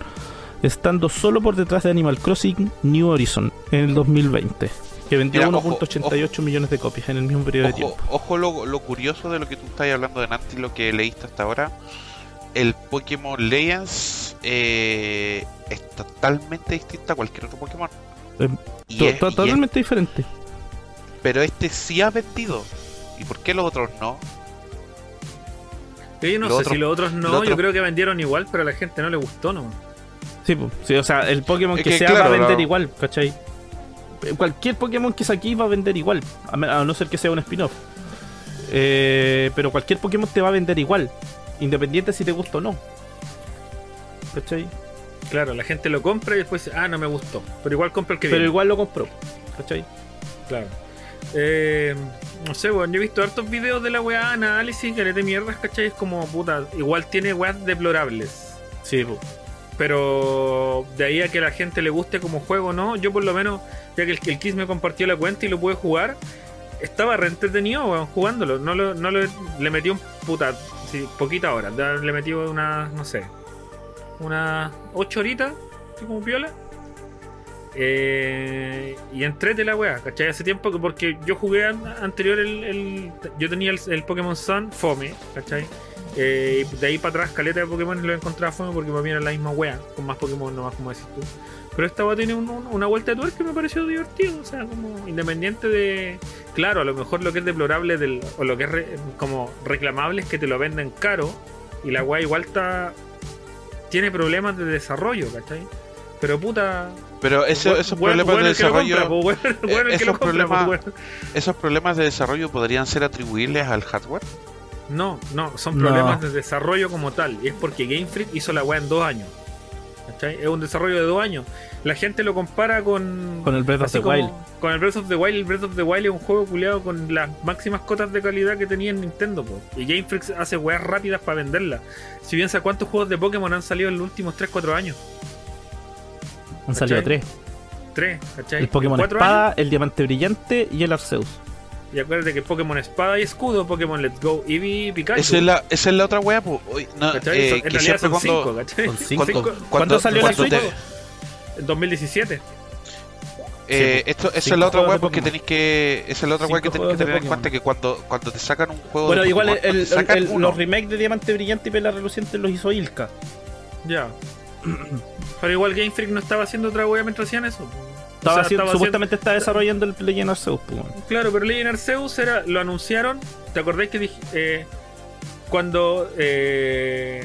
B: estando solo por detrás de Animal Crossing New Horizon en el 2020, que vendió
C: Mira, ojo,
B: 1.88 millones de copias en el mismo periodo de tiempo.
C: ojo lo, lo curioso de lo que tú estás hablando de Nanti, lo que leíste hasta ahora. El Pokémon Legends eh, es totalmente distinto a cualquier otro Pokémon.
B: Eh,
C: Y
B: To-
C: es-
B: to-
C: y es-
B: totalmente diferente.
C: pero este sí ha vendido. ¿Y por qué los otros no?
A: Yo no
C: Lo
A: sé
C: otro-
A: si los otros no,
C: lo otro-
A: yo creo que vendieron igual, pero a la gente no le gustó, ¿no?
B: Sí. Sí, o sea, el Pokémon
C: Es
B: que,
C: que,
B: sea
C: claro,
B: va a vender igual, ¿cachai? Cualquier Pokémon que saque va a vender igual, a, no ser que sea un spin-off. Eh, pero cualquier Pokémon te va a vender igual, independiente si te gusta o no. ¿Cachai?
A: Claro, la gente lo compra y después dice, ah, no me gustó. Pero igual compra el que
B: Pero
A: viene.
B: igual lo compró, ¿cachai?
A: Claro. Eh, no sé, weón, yo he visto hartos videos de la weá, análisis, que le de mierdas, ¿cachai? Es como, puta, igual tiene weas deplorables.
B: Sí, po.
A: Pero de ahí a que la gente le guste como juego, no. Yo por lo menos, ya que el, el Kiss me compartió la cuenta y lo pude jugar, estaba re entretenido, weón, jugándolo. No, lo, no lo, le metí un puta, sí, poquita hora. Le metí una, no sé, unas 8 horitas, como piola. Eh, y entrete la weá, ¿cachai? Hace tiempo que porque yo jugué an- anterior el, Yo tenía el, Pokémon Sun Fome, ¿cachai? Eh, y de ahí para atrás, caleta de Pokémon lo encontraba Fome porque para mí era la misma weá, con más Pokémon nomás, como decís tú. Pero esta weá tiene un- un- una vuelta de tuerca que me pareció divertido, o sea, como independiente de. Claro, a lo mejor lo que es deplorable del, o lo que es como reclamable es que te lo venden caro y la weá igual está. Tiene problemas de desarrollo, ¿cachai? Pero puta,
C: Pero eso-
A: Bueno,
C: esos
A: bueno,
C: problemas
A: bueno,
C: de desarrollo,
A: compra, pues, bueno, bueno, el que
C: esos
A: compra, pues,
C: problemas-
A: bueno.
C: esos problemas de desarrollo podrían ser atribuibles al hardware.
A: No, no, son
B: No.
A: problemas de desarrollo como tal. Y es porque Game Freak hizo la weá en dos años. ¿Cachai? Es un desarrollo de dos años. La gente lo compara con.
B: Con el Breath of the
A: como-
B: Wild.
A: Con el Breath of the Wild. El Breath of the Wild es un juego culiado con las máximas cotas de calidad que tenía en Nintendo. po. Y Game Freak hace weas rápidas para venderla. Si piensa cuántos juegos de Pokémon han salido en los últimos 3-4 años.
B: Han salido tres.
A: Tres, ¿cachai?
B: El Pokémon Espada, el Diamante Brillante y el Arceus.
A: Y acuérdate que Pokémon Espada y Escudo, Pokémon Let's Go, Eevee y Pikachu.
C: Esa es la, esa es la otra wea, pues. No, eh,
A: en
C: que
A: realidad
C: siempre
A: son
C: cuando,
A: cinco, ¿cachai?
B: Son cinco.
C: cuando-
B: ¿Cuándo salió la Switch?
C: te-
A: En 2017.
C: Eh,
B: Sí,
C: esto, esa es la otra weá porque tenéis que. Esa es la otra weá que tenéis que tener en cuenta que cuando, cuando te sacan un juego
B: Bueno,
C: de
B: igual
C: Pokémon,
B: el-
C: cuando
B: el-
C: te sacan
B: el-
C: uno,
B: los remakes de Diamante Brillante y Pela Reluciente los hizo Ilka.
A: Ya. Pero igual Game Freak no estaba haciendo otra wea mientras hacían eso.
B: Estaba
A: O sea,
B: haciendo-
A: estaba
B: supuestamente está desarrollando el Legend Arceus. pues.
A: Claro, pero Legend Arceus era, lo anunciaron. ¿Te acordáis que dije, eh, cuando eh,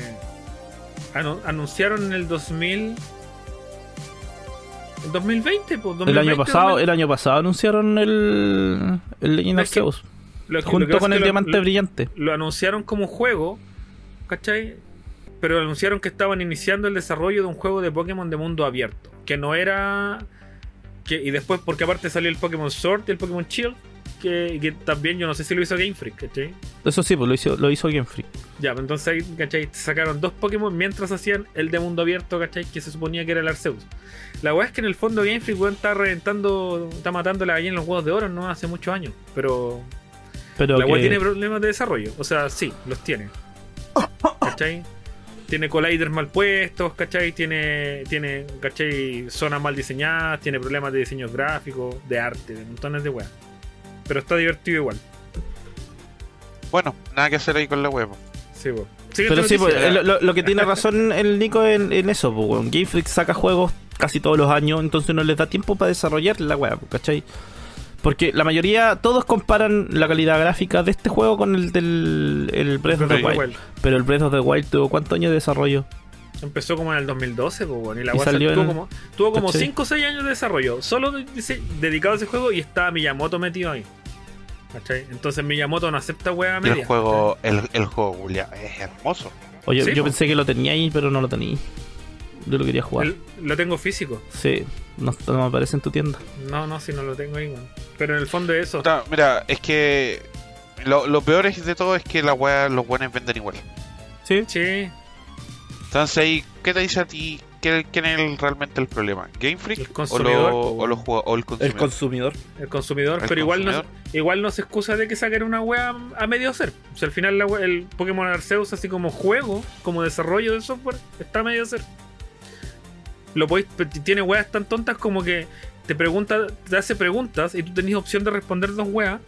A: anu- anunciaron en el 2000 el 2020, pues,
B: El
A: 2020,
B: año pasado,
A: 2000.
B: el año pasado anunciaron el, el Legend Arceus.
A: Que- lo
B: junto con el
A: lo-
B: Diamante Brillante.
A: lo anunciaron como juego, ¿cachai? Pero anunciaron que estaban iniciando el desarrollo de un juego de Pokémon de mundo abierto. Que no era. Que, y después, porque aparte salió el Pokémon Sword y el Pokémon Shield. Que, que también yo no sé si lo hizo Game Freak, ¿cachai?
B: Eso sí, pues lo hizo, lo hizo Game Freak.
A: Ya, pues entonces ahí, ¿cachai? Sacaron dos Pokémon mientras hacían el de mundo abierto, ¿cachai? Que se suponía que era el Arceus. La weá es que en el fondo Game Freak weón, está reventando, está matando la gallina en los huevos de oro, ¿no? Hace muchos años. Pero
B: Pero
A: la
B: que-
A: weá tiene problemas de desarrollo. O sea, sí, los tiene. ¿Cachai? Tiene colliders mal puestos, ¿cachai? Tiene, tiene, ¿cachai? Zonas mal diseñadas, tiene problemas de diseño gráfico, de arte, de montones de weas. Pero está divertido igual.
C: Bueno, nada que hacer ahí con la web.
A: Sí,
B: Pero sí, pues, lo, lo- lo que tiene razón el Nico en, en eso, pues, weón. Game Freak saca juegos casi todos los años, entonces no les da tiempo para desarrollar la pues, ¿cachai? Porque la mayoría, todos comparan la calidad gráfica de este juego con el del el Breath of the. Wild. Pero el Breath of the Wild tuvo cuántos años de desarrollo.
A: Empezó como en el 2012, pues, bueno, y la
B: Y salió
A: tuvo
B: en-
A: como, tuvo como
B: ¿cachai?
A: 5 o 6 años de desarrollo, solo de- de- dedicado a ese juego y estaba Miyamoto metido ahí. ¿Cachai? Entonces Miyamoto no acepta wea
C: Y
A: media.
C: el juego, el, el juego, Julia, es hermoso.
B: Oye,
A: Sí,
B: yo
A: po.
B: pensé que lo tenía ahí, pero no lo tenía. Yo lo quería jugar.
A: El- lo tengo físico.
B: Sí, no, no me aparece en tu tienda.
A: No, no, si no lo tengo ahí, weón. Pero en el fondo es eso.
C: Mira, es que lo, lo peor es de todo es que la wea, los buenos venden igual.
B: Sí,
A: Sí,
C: Entonces ahí, ¿qué te dice a ti? ¿Qué- ¿Quién es el- realmente el problema? ¿Game
A: El
C: Freak o,
A: consumidor,
C: lo- o, los juego- o el consumidor?
B: consumidor.
A: el consumidor.
C: El
A: pero igual no,
C: consumidor.
A: igual no se excusa de que saquen una wea a medio hacer. O sea, al final la wea- el Pokémon Arceus, así como juego, como desarrollo de software, está a medio hacer. Lo podéis, tiene weas tan tontas como que te pregunta, te hace preguntas y tú tenés opción de responder dos weas.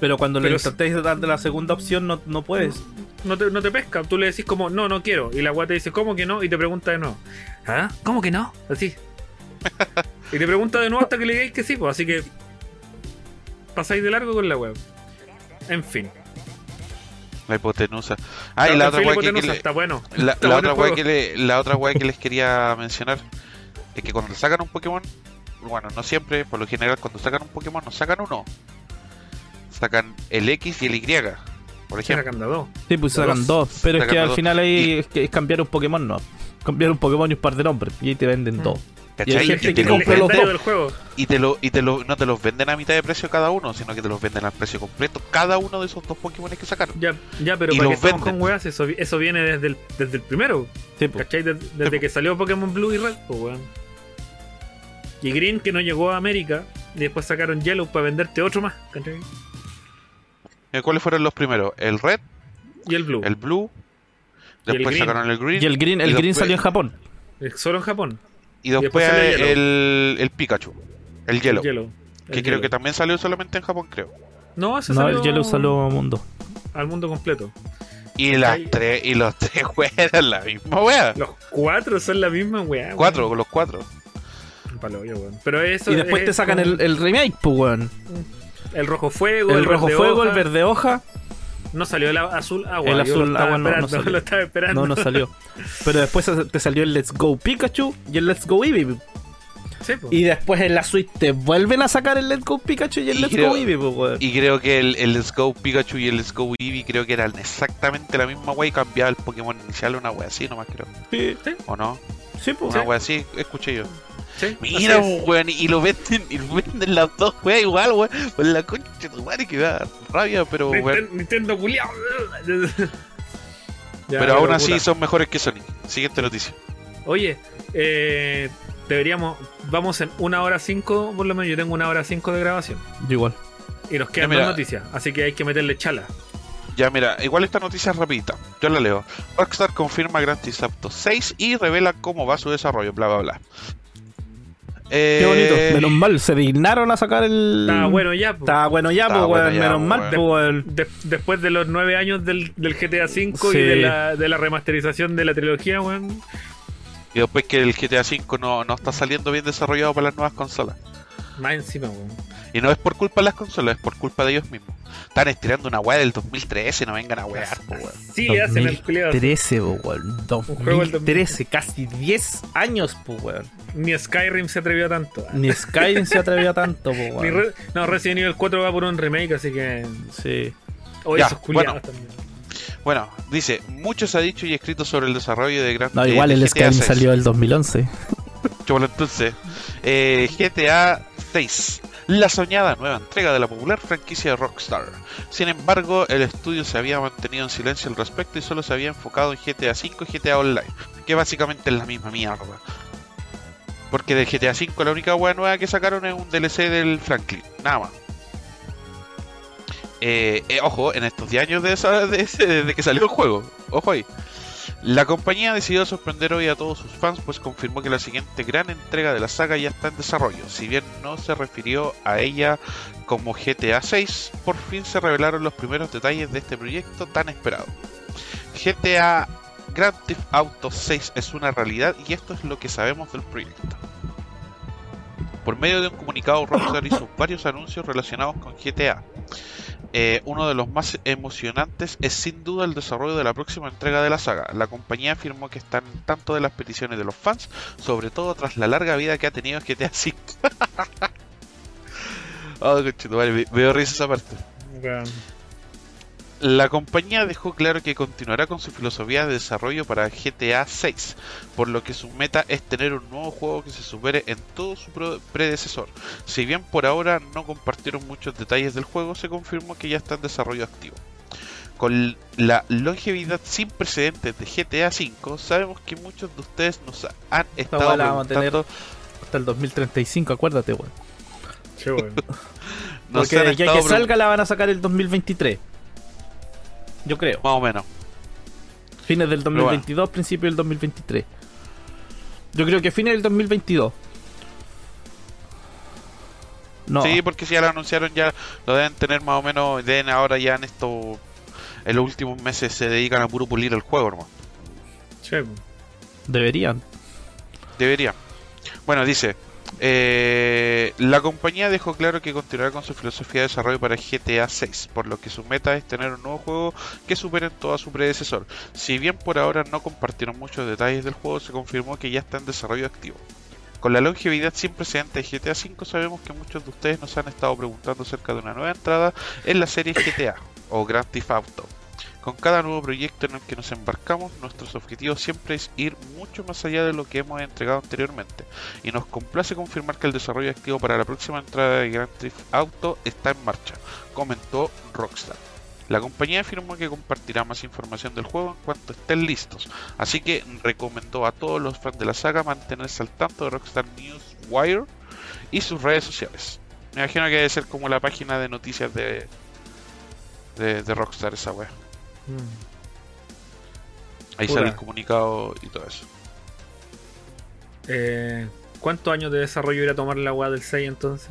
B: Pero cuando
A: Pero
B: le
A: es-
B: intentáis dar de la segunda opción, no, no puedes.
A: no te, no te pesca. Tú le decís como, no, no quiero. Y la weá te dice, ¿cómo que no? Y te pregunta de nuevo. ¿Ah? ¿Cómo que no? Así. y te pregunta de nuevo hasta que le digáis que sí, pues. Así que pasáis de largo con la web. En fin.
C: La hipotenusa. Ah, y la otra wea que, le-
A: está bueno.
C: la,
A: Está
C: la
A: bueno
C: otra que le- la otra wea que les quería mencionar es que cuando sacan un Pokémon, bueno, no siempre, por lo general cuando sacan un Pokémon no sacan uno. Sacan el X y el Y, por ejemplo.
A: sacan dos.
B: Sí, pues sacan
A: dos.
B: dos. Pero es
C: Sacan
B: que al
C: dos.
B: final ahí
C: Y-
B: es, que es cambiar un Pokémon, no. Cambiar un Pokémon y un par de nombres. Y ahí te venden
A: Mm.
B: dos.
C: ¿Cachai?
B: Y
C: te
B: los
A: del juego.
C: y te lo y te lo no te los venden a mitad de precio cada uno, sino que te los venden al precio completo cada uno de esos dos Pokémon que sacaron.
A: Ya, ya pero
C: Y
A: para que
C: los
A: estemos
C: venden.
A: con weas, eso, eso viene desde el, desde el primero.
B: Sí.
A: ¿Cachai? Desde, desde
C: Sí,
A: que salió Pokémon Blue y Red, pues weón. Y Green que no llegó a América. Y después sacaron Yellow para venderte otro más. ¿cachai?
C: Eh, ¿Cuáles fueron los primeros? El Red,
A: Y el Blue.
C: el Blue,
A: el
C: después sacaron el Green
B: Y el Green, el
C: y
B: Green
C: después-
B: salió en Japón.
A: Eh, Solo en Japón.
C: Y después,
A: Yellow.
C: el, el Pikachu, el Yellow,
A: El Yellow.
C: que
A: El
C: creo
A: Yellow.
C: que también salió solamente en Japón, creo.
A: No, ese
B: No,
A: salió
B: el Yellow salió a mundo.
A: al mundo completo.
C: Y las tres y los tres weas eran la misma wea.
A: Los cuatro son la misma weá.
C: Cuatro, los cuatro.
A: Palo, yo. Pero eso
B: Y después
A: es
B: te sacan
A: como
B: el, el remake, pues, weón.
A: el rojo fuego,
B: El rojo
A: verde
B: fuego,
A: hoja.
B: el verde hoja.
A: No salió el azul agua.
B: El azul
A: lo estaba
B: agua no- no
A: esperando,
B: salió.
A: Lo estaba esperando.
B: No, no salió. Pero después te salió el Let's Go Pikachu y el Let's Go Eevee.
A: Sí, po.
B: Y después en la Switch te vuelven a sacar el Let's Go Pikachu y el
C: Y
B: Let's
C: creo-
B: Go Eevee, pues, weón.
C: Y creo que el, el Let's Go Pikachu y el Let's Go Eevee creo que eran exactamente la misma wea y cambiaba el Pokémon inicial una wea así nomás creo.
B: Sí,
C: ¿O no?
B: sí, pues.
C: Una wea así, escuché yo.
A: Sí,
C: Mira, weón, y lo venden, y lo venden las dos weas igual, weón. Por la concha de tu madre que da rabia, pero weón.
A: Ninten- Nintendo culiao. Ya,
C: Pero aún así
A: puta.
C: son mejores que Sony. Siguiente noticia.
A: Oye, eh, deberíamos. Vamos en una hora cinco, por lo menos yo tengo una hora cinco de grabación.
B: Yo igual.
A: Y nos quedan
C: Ya, mira.
A: dos noticias, así que hay que meterle chala.
C: Ya, mira, igual esta noticia es rapidita. Yo la leo. Rockstar confirma Grand Theft Auto 6 y revela cómo va su desarrollo, bla, bla, bla. Eh,
B: Qué bonito. Menos mal, se dignaron a sacar el.
A: Está bueno ya, po.
B: Está bueno ya, pues,
C: bueno
B: Menos mal, pues.
A: De- después de los nueve años del, del GTA V y
B: Sí.
A: de la, de la remasterización de la trilogía, weón.
C: Y después que el GTA V no, no está saliendo bien desarrollado para las nuevas consolas.
A: Más encima, weón.
C: Y no es por culpa de las consolas, es por culpa de ellos mismos. Están estirando una weá del 2013, no vengan a wear, po, weón.
A: Sí, le hacen el culiado.
B: 2013, po, weón.
A: juego del
B: 2013, casi 10 años, pues, weón.
A: Ni Skyrim se atrevió tanto.
B: Ni Skyrim se atrevió tanto, po,
A: Ni
B: weón.
A: Re- no, Resident Evil 4 va por un remake, así que.
B: Sí.
A: Oye,
C: Ya,
A: esos culiados
C: bueno.
A: también.
C: Bueno, dice, mucho se ha dicho y escrito sobre el desarrollo de Grand
B: No, igual el Skyrim
C: 6.
B: salió el 2011.
C: Bueno, entonces, GTA 6, la soñada nueva entrega de la popular franquicia de Rockstar. Sin embargo, el estudio se había mantenido en silencio al respecto y solo se había enfocado en GTA 5 y GTA Online, que básicamente es la misma mierda. Porque de GTA 5 la única hueá nueva que sacaron es un DLC del Franklin, nada más. Eh, eh, ojo, en estos 10 años de esa- de que salió el juego, ojo ahí. La compañía decidió sorprender hoy a todos sus fans, pues confirmó que la siguiente gran entrega de la saga ya está en desarrollo. Si bien no se refirió a ella como GTA 6, por fin se revelaron los primeros detalles de este proyecto tan esperado. GTA Grand Theft Auto 6 es una realidad y esto es lo que sabemos del proyecto. Por medio de un comunicado, Rockstar hizo varios anuncios relacionados con GTA. Eh, uno de los más emocionantes es sin duda el desarrollo de la próxima entrega de la saga. La compañía afirmó que están en tanto de las peticiones de los fans, sobre todo tras la larga vida que ha tenido GTA V. oh, me dio risa esa parte. La compañía dejó claro que continuará con su filosofía de desarrollo para GTA 6, por lo que su meta es tener un nuevo juego que se supere en todo su pro- predecesor. Si bien por ahora no compartieron muchos detalles del juego, se confirmó que ya está en desarrollo activo. Con la longevidad sin precedentes de GTA 5, sabemos que muchos de ustedes nos han estado
B: a tener
C: preguntando,
B: Hasta el 2035, acuérdate, weón.
A: Sí, weón.
C: nos
B: Porque
C: han
B: de aquí a
C: estado
B: que salga la van a sacar el 2023. Yo creo.
C: más o menos.
B: Fines del
C: bueno.
B: 2022, principio del 2023. Yo creo que fines del 2022. No.
C: Sí, porque si ya lo anunciaron, ya lo deben tener más o menos. Deben ahora ya en esto. En los últimos meses se dedican a puro pulir el juego, hermano.
A: Sí.
B: Deberían.
C: Debería. Bueno, dice. Eh, la compañía dejó claro que continuará con su filosofía de desarrollo para GTA 6, por lo que su meta es tener un nuevo juego que supere en todo a su predecesor. Si bien por ahora no compartieron muchos detalles del juego, se confirmó que ya está en desarrollo activo. Con la longevidad sin precedentes de GTA 5 sabemos que muchos de ustedes nos han estado preguntando acerca de una nueva entrada en la serie GTA o Grand Theft Auto. Con cada nuevo proyecto en el que nos embarcamos, nuestros objetivos siempre es ir mucho más allá de lo que hemos entregado anteriormente, y nos complace confirmar que el desarrollo activo para la próxima entrada de Grand Theft Auto está en marcha, comentó Rockstar. La compañía afirmó que compartirá más información del juego en cuanto estén listos, así que recomendó a todos los fans de la saga mantenerse al tanto de Rockstar News Wire y sus redes sociales. Me imagino que debe ser como la página de noticias de, de, de Rockstar esa wea.
A: Mm.
C: Ahí
A: Pura.
C: sale el comunicado y todo eso.
A: Eh, ¿Cuántos años de desarrollo irá a tomar la weá del 6 entonces?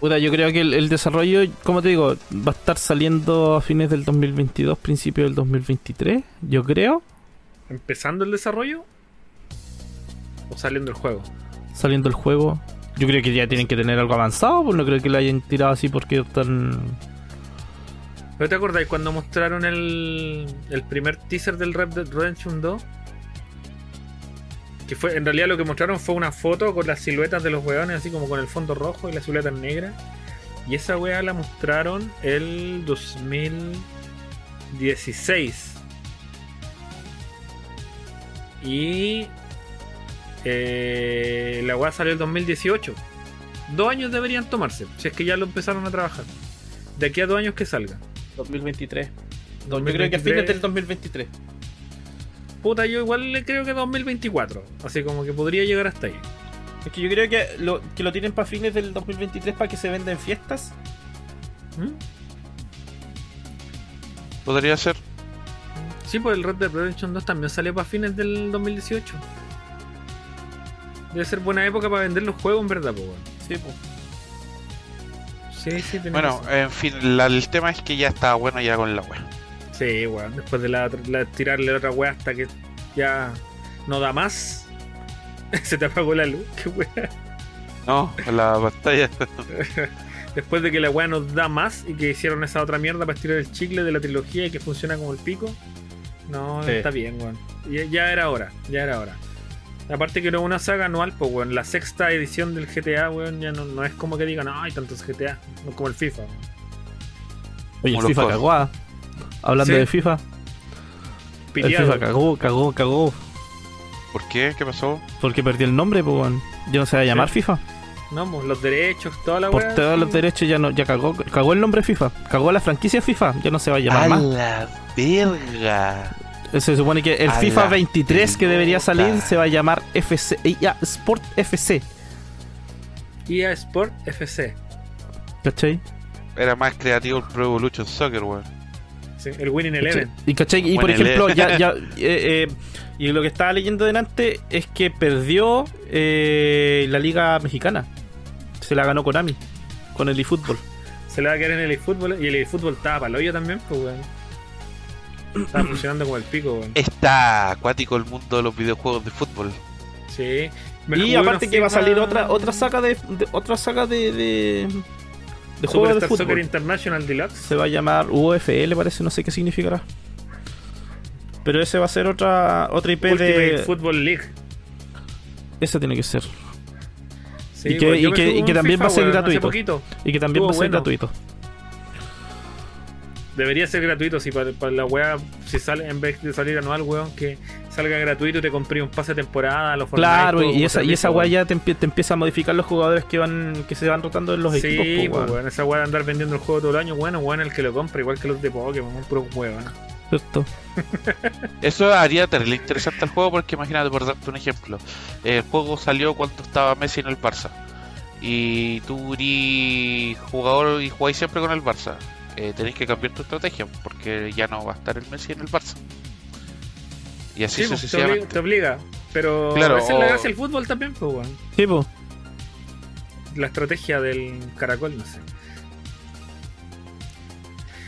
B: Puta, yo creo que el, el desarrollo, como te digo, va a estar saliendo a fines del 2022, principio del 2023, yo creo.
A: ¿Empezando el desarrollo? ¿O saliendo el juego?
B: Saliendo el juego. Yo creo que ya tienen que tener algo avanzado, pues no creo que lo hayan tirado así porque están...
A: ¿Pero te acordáis cuando mostraron el, el primer teaser del Red Dead Redemption 2? Que fue, en realidad lo que mostraron fue una foto con las siluetas de los weones, así como con el fondo rojo y las siluetas negras. Y esa weá la mostraron el 2016. Y eh, la weá salió el 2018. Dos años deberían tomarse, si es que ya lo empezaron a trabajar. De aquí a dos años que salga.
B: 2023. Yo
A: 2023.
B: creo que a fines del 2023.
A: Puta, yo igual le creo que 2024. Así como que podría llegar hasta ahí.
B: Es que yo creo que lo, que lo tienen para fines del 2023 para que se venda en fiestas.
A: ¿Mm?
C: Podría ser.
A: Sí, pues el Red Dead Redemption 2 también salió para fines del 2018. Debe ser buena época para vender los juegos, en verdad, pues.
B: Sí, pues.
A: Sí, sí, tenés
C: Bueno,
A: razón.
C: en fin, la- el tema es que ya está bueno ya con la web.
A: Sí, weón. Después de la, la- tirarle la otra weá hasta que ya no da más. Se te apagó la luz, qué weá.
C: No, la pantalla.
A: Después de que la weá nos da más y que hicieron esa otra mierda para estirar el chicle de la trilogía y que funciona como el pico. No,
B: Sí.
A: está bien, weón. Ya, ya era hora, ya era hora. Aparte que era una saga anual, pues weón. La sexta edición del GTA, weón, ya no, no es como que digan, ay, tantos GTA. No es como el FIFA. weón.
B: Oye, el FIFA cagó. ah. Hablando
A: Sí.
B: de FIFA, el. FIFA cagó, cagó, cagó.
C: ¿Por qué? ¿Qué pasó?
B: Porque perdió el nombre, pues. weón. Ya no se va a llamar
A: Sí.
B: FIFA.
A: No, pues, los derechos, toda la
B: Por todos
A: sí.
B: los derechos ya no, ya cagó, cagó el nombre FIFA. Cagó la franquicia FIFA. Ya no se va a llamar más.
C: la verga!
B: Se supone que el
C: A
B: FIFA
C: la
B: 23 que debería salir se va a llamar FC, EA Sport FC.
A: EA Sport FC.
B: ¿Cachai?
C: Era más creativo el Pro Evolution Soccer, weón.
A: Sí, el Winning Eleven.
B: Y, ¿cachai? y por ejemplo, ya, ya eh, eh, y lo que estaba leyendo delante es que perdió eh, la liga mexicana. Se la ganó Konami con el eFootball.
A: Se le va a quedar en el eFootball y el eFootball estaba para el hoyo también, pues weón. Estaba funcionando como el pico, weón.
C: Está acuático el mundo de los videojuegos de fútbol.
A: Sí. Me
B: Y aparte que va a salir otra otra saga de, de- otra saga de de, de juegos de
A: Superstar Soccer
B: fútbol.
A: International Deluxe.
B: Se va a llamar UFL, parece, no sé qué significará. Pero ese va a ser otra otra IP
A: Ultimate
B: de
A: Football League.
B: ese tiene que ser
A: Sí,
B: Y que- y que- y también va a ser gratuito. y que también
A: Estuvo
B: va a ser
A: bueno.
B: gratuito.
A: Debería ser gratuito si para, para la weá, si sale en vez de salir anual, weón, que salga gratuito y te compré un pase de temporada, a los
B: Claro, y
A: como
B: esa, y esa weá
A: weón.
B: ya te, empie- te empieza a modificar los jugadores que van que se van rotando en los
A: Sí,
B: equipos. po,
A: pues,
B: weón.
A: weón, esa weá de andar vendiendo el juego todo el año, bueno, bueno, el que lo compra, igual que los de Pokémon, un puro weón.
B: ¿Cierto?
C: Eso haría terrible interesante el juego porque imagínate, por darte un ejemplo, el juego salió cuando estaba Messi en el Barça y tú eres jugador y jugáis siempre con el Barça. Eh, tenéis que cambiar tu estrategia porque ya no va a estar el Messi en el Barça. Y así
A: Sí, pues, te, obliga,
C: sucesivamente.
A: te obliga, pero
C: Claro,
A: esa es la
C: o-
A: gracia del fútbol también, pues, weón.
B: Sí, po.
A: La estrategia del caracol, no sé.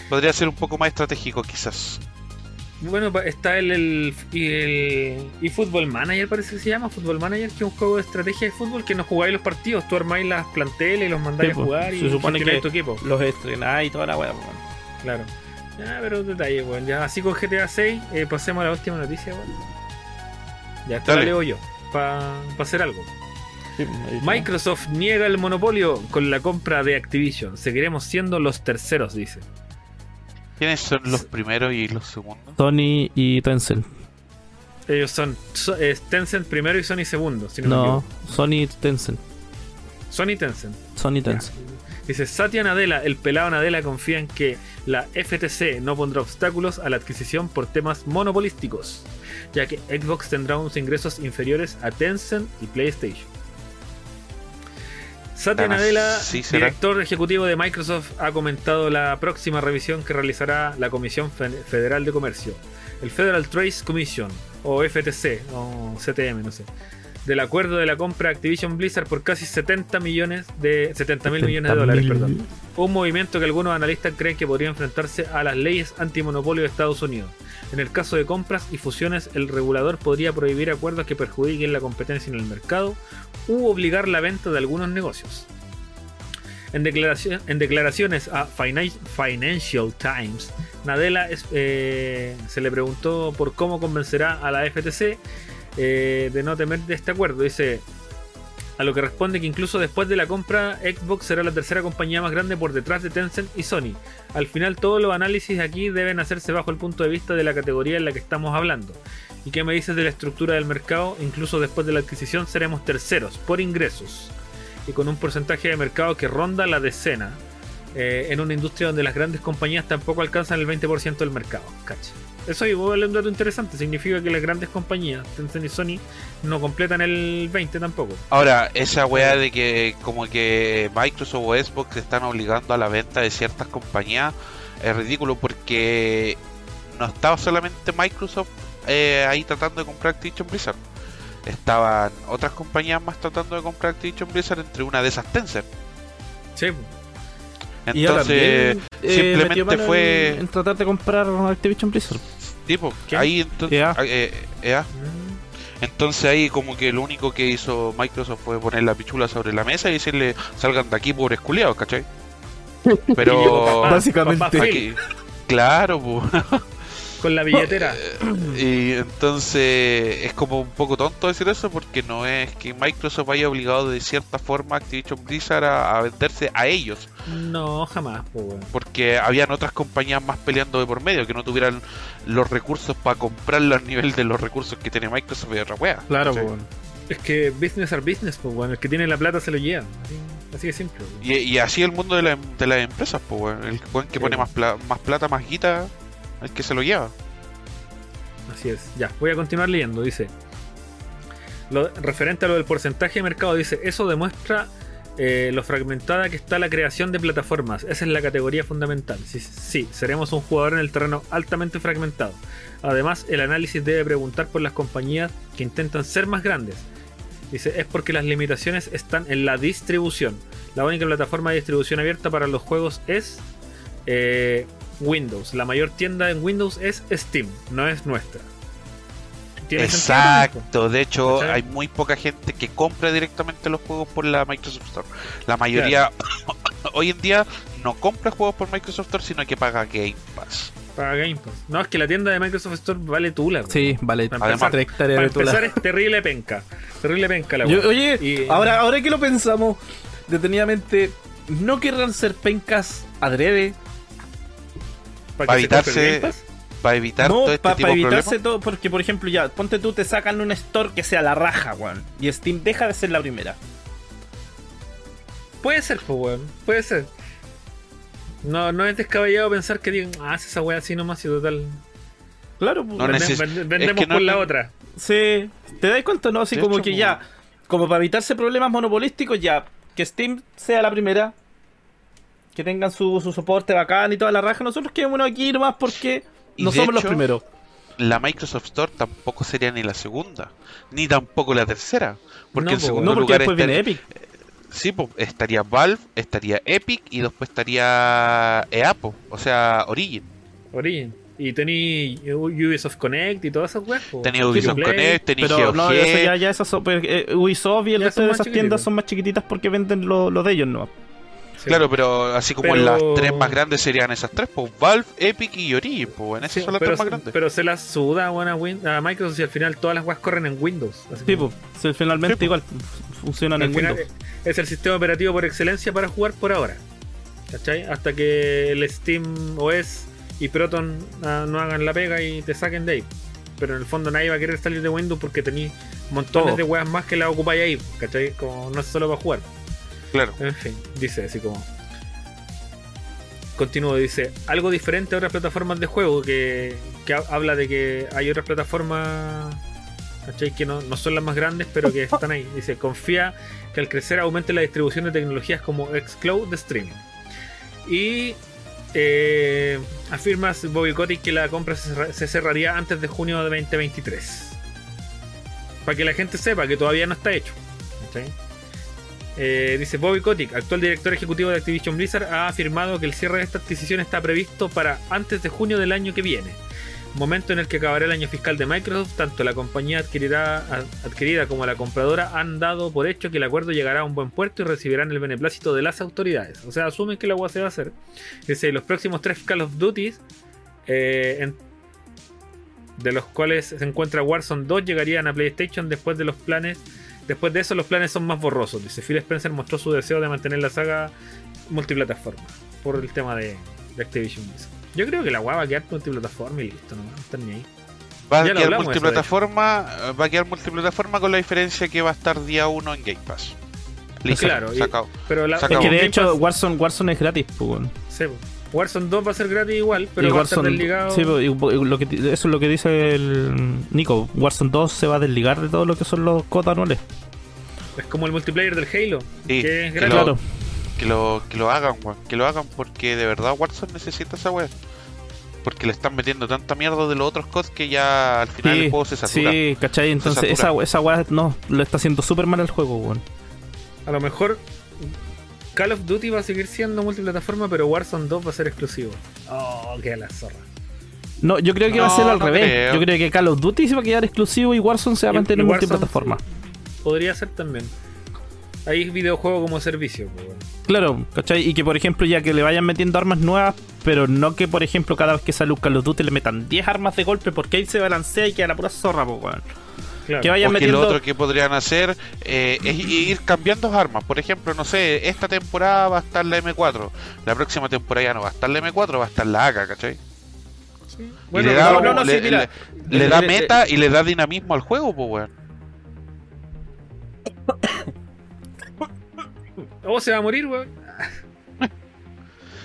C: Podría ser un poco más estratégico quizás.
A: Bueno, pa- está el, el, y el y Football Manager, parece que se llama, Football Manager, que es un juego de estrategia de fútbol que no jugáis los partidos, tú armáis las planteles y los mandáis
B: Sí,
A: a
B: pues,
A: jugar y
B: supone que-
A: tu equipo.
B: Los estrenáis y toda la weá, weón.
A: Claro. Ya, pero detalle, weón. Ya, así con GTA 6, eh, pasemos a la última noticia, weón. Ya, la
C: Dale.
A: leo yo, para hacer algo.
B: Sí, pues, está.
A: Microsoft niega el monopolio con la compra de Activision. Seguiremos siendo los terceros, dice.
C: ¿Quiénes son los primeros y los segundos?
B: Sony y Tencent.
A: Ellos son so- eh, Tencent primero y Sony segundo. Si no,
B: No. Sony y Tencent.
A: Sony Tencent.
B: Sony y Tencent.
A: Dice Satya Nadella, el pelado Nadella confía en que la FTC no pondrá obstáculos a la adquisición por temas monopolísticos, ya que Xbox tendrá unos ingresos inferiores a Tencent y PlayStation. Satya Nadella, director ejecutivo de Microsoft, ha comentado la próxima revisión que realizará la Comisión Fe- Federal de Comercio, el Federal Trade Commission, o FTC, o CTM, no sé, del acuerdo de la compra de Activision Blizzard por casi 70 millones de 70 mil millones de dólares, perdón. Un movimiento que algunos analistas creen que podría enfrentarse a las leyes antimonopolio de Estados Unidos. En el caso de compras y fusiones, el regulador podría prohibir acuerdos que perjudiquen la competencia en el mercado u obligar la venta de algunos negocios. En, declaración- en declaraciones a Finan- Financial Times, Nadella eh, se le preguntó por cómo convencerá a la FTC eh, de no temer de este acuerdo. Dice, a lo que responde que incluso después de la compra, Xbox será la tercera compañía más grande por detrás de Tencent y Sony. Al final todos los análisis aquí deben hacerse bajo el punto de vista de la categoría en la que estamos hablando. ¿Y qué me dices de la estructura del mercado? Incluso después de la adquisición seremos terceros por ingresos y con un porcentaje de mercado que ronda la decena. Eh, en una industria donde las grandes compañías tampoco alcanzan el 20% del mercado. Cacha. Eso igual es un dato interesante. Significa que las grandes compañías, Tencent y Sony, no completan el 20 tampoco.
C: Ahora, esa weá de que como que Microsoft o Xbox están obligando a la venta de ciertas compañías es ridículo porque no estaba solamente Microsoft eh, ahí tratando de comprar Activision Blizzard. Estaban otras compañías más tratando de comprar Activision Blizzard, entre una de esas Tencent.
A: Sí,
C: Entonces,
B: también, eh,
C: simplemente fue
B: En, en tratar de comprar Activision Blizzard.
C: tipo,
A: ¿Qué?
C: ahí entonces,
B: EA.
C: eh, EA.
A: Mm,
C: Entonces ahí como que lo único que hizo Microsoft fue poner la pichula sobre la mesa y decirle salgan de aquí pobres culiados, ¿cachai? Pero
B: básicamente.
C: aquí, claro, pues.
A: con la billetera.
C: y entonces es como un poco tonto decir eso porque no es que Microsoft haya obligado de cierta forma a Activision Blizzard a, a venderse a ellos,
A: No, jamás, weón.
C: porque habían otras compañías más peleando de por medio que no tuvieran los recursos para comprarlo al nivel de los recursos que tiene Microsoft y otra wea.
B: Claro, weón.
A: Es que business are business, pues, bueno. El que tiene la plata se lo lleva. Así, así de simple.
C: Y, y así el mundo de, la- de las empresas, pues, el que
A: Sí,
C: pone más, pla- más plata, más guita, el que se lo lleva.
A: Así es. Ya, voy a continuar leyendo. Dice. Lo, referente a lo del porcentaje de mercado, dice, eso demuestra eh, lo fragmentada que está la creación de plataformas. Esa es la categoría fundamental. Sí, seremos un jugador en el terreno altamente fragmentado. Además, el análisis debe preguntar por las compañías que intentan ser más grandes. Dice, es porque las limitaciones están en la distribución. La única plataforma de distribución abierta para los juegos es eh, Windows. La mayor tienda en Windows es Steam, no es nuestra. ¿Tiene sentido,
C: Exacto, de hecho
A: ¿Cachai?
C: hay muy poca gente que compra directamente los juegos por la Microsoft Store. La mayoría hoy en día no compra juegos por Microsoft Store, sino que paga Game Pass.
A: Para Game Pass. No, es que la tienda de Microsoft Store vale tula. güey.
B: Sí, vale.
A: Para
C: empezar-
B: tres hectáreas
A: Para
B: de tula.
A: empezar es terrible penca. Terrible penca la
B: Yo- oye,
A: Y-
B: ahora, ahora que lo pensamos detenidamente, ¿no querrán ser pencas adrede?
A: ¿Para
C: para
A: que se compre
C: evitarse-
A: Game Pass?
C: Para evitar
B: No,
C: todo este
B: para
C: tipo de
B: evitarse
C: problemas.
B: todo, porque por ejemplo ya, ponte tú, te sacan un store que sea la raja, weón. Y Steam deja de ser la primera.
A: Puede ser, pues, weón. Puede ser. No, no es descabellado pensar que digan, ah, esa weá así nomás y total.
B: Claro, pues.
C: No
A: vende- vende-
C: es
A: vendemos
C: que no-
A: por la
C: no-
A: otra.
B: Sí, ¿te das cuenta, no? Así
C: De
B: como
C: hecho,
B: que
C: pues,
B: ya, como para evitarse problemas monopolísticos, ya, que Steam sea la primera, que tengan su, su soporte bacán y toda la raja, nosotros quedémonos aquí nomás porque no somos los
C: hecho,
B: primeros.
C: La Microsoft Store tampoco sería ni la segunda, ni tampoco la tercera. Porque
A: No,
C: en segundo
B: No, porque
C: lugar
B: después viene Epic.
C: Sí, po, estaría Valve, estaría Epic y después estaría EA, po, o sea, Origin.
A: Origin. Y tení Ubisoft Connect y todas esas weas. po.
C: Tenía Ubisoft
A: Play.
C: Connect, tenía
B: Pero no, ya, ya esas son, pues, eh, Ubisoft y el resto de esas tiendas son más chiquititas porque venden lo, lo de ellos, ¿no?
A: Sí.
C: Claro, pero así como
A: Pero-
C: las tres más grandes serían esas tres, pues Valve, Epic y Origin, pues en esas
A: Sí,
C: son las
A: pero,
C: tres más grandes.
A: pero se las suda a, Win- a Microsoft y al final todas las weas corren en Windows. Así
B: Sí,
A: como-
B: pues, si finalmente
C: Sí, pues.
B: igual funcionan en Windows.
A: es el sistema operativo por excelencia para jugar por ahora. ¿Cachai? Hasta que el Steam OS y Proton ah, no hagan la pega y te saquen de ahí. Pero en el fondo nadie va a querer salir de Windows porque tenéis montones
B: Todo.
A: de weas más que la ocupáis ahí. ¿Cachai? Como no es solo para jugar.
C: Claro.
A: En fin, dice así como. Continúo, dice, algo diferente a otras plataformas de juego que, que ha- habla de que hay otras plataformas ¿cachai? que no, no son las más grandes, pero que están ahí. Dice, confía que al crecer aumente la distribución de tecnologías como Xcloud de streaming. Y eh, afirma Bobby Kotick que la compra se cerraría antes de junio de 2023. Para que la gente sepa que todavía no está hecho. ¿cachai? Eh, dice Bobby Kotick, actual director ejecutivo de Activision Blizzard, ha afirmado que el cierre de esta adquisición está previsto para antes de junio del año que viene. Momento en el que acabará el año fiscal de Microsoft, tanto la compañía adquirida como la compradora han dado por hecho que el acuerdo llegará a un buen puerto y recibirán el beneplácito de las autoridades. O sea, asumen que la agua se va a hacer. Dice, los próximos tres Call of Duty eh, de los cuales se encuentra Warzone 2, llegarían a PlayStation después de los planes. Después de eso, los planes son más borrosos. Dice Phil Spencer mostró su deseo de mantener la saga multiplataforma por el tema de, de Activision. Blizzard. Yo creo que la weá va a quedar multiplataforma y listo, no a estar ni ahí.
C: Va a
A: Ya lo
C: quedar multiplataforma, va a quedar multiplataforma con la diferencia que va a estar día 1 en Game Pass. Listo,
A: Claro, y-
C: se acabó.
A: Pero la,
C: Se
B: Es que de
A: Game
B: hecho
A: Pass-
B: Warzone, Warzone es gratis, pues.
A: sí, po. Warzone 2 va a ser gratis igual, pero
B: Y
A: va a estar
B: Warzone-
A: desligado.
B: sí, pues, y lo que, eso es lo que dice el Nico. Warzone 2 se va a desligar de todo lo que son los cotas anuales.
A: Es como el multiplayer del Halo,
C: Sí,
A: que es
C: que
A: gratis.
C: lo-
B: Claro.
C: Que lo, que lo hagan, weón. Que lo hagan porque de verdad Warzone necesita esa weá. Porque le están metiendo tanta mierda de los otros COD que ya al final el juego se satura.
B: sí, ¿cachai? Entonces esa, esa weá no, lo está haciendo súper mal el juego, weón.
A: A lo mejor Call of Duty va a seguir siendo multiplataforma, pero Warzone 2 va a ser exclusivo. Oh, qué la zorra.
B: No, yo creo que va a ser al
C: no
B: revés.
C: creo.
B: Yo creo que Call of Duty se va a quedar exclusivo y Warzone se va a mantener
A: Warzone,
B: multiplataforma.
A: Podría ser también. Hay videojuego como servicio, pues, weón.
B: Claro, ¿cachai? Y que por ejemplo ya que le vayan metiendo armas nuevas, pero no que por ejemplo cada vez que sale un Call of Duty le metan 10 armas de golpe porque ahí se balancea y queda la pura zorra, pues, weón.
A: Claro.
B: Que vayan
C: O que
B: metiendo...
C: lo otro que podrían hacer eh, es ir cambiando armas. Por ejemplo, no sé, esta temporada va a estar la M4. La próxima temporada ya no va a estar la M4, va a estar la AK, ¿cachai?
A: Sí. Bueno,
C: le da,
B: no, no, no,
C: le,
B: sí, mira.
C: le- le da meta y le da dinamismo al juego, pues, weón.
A: oh, se va a morir, weón.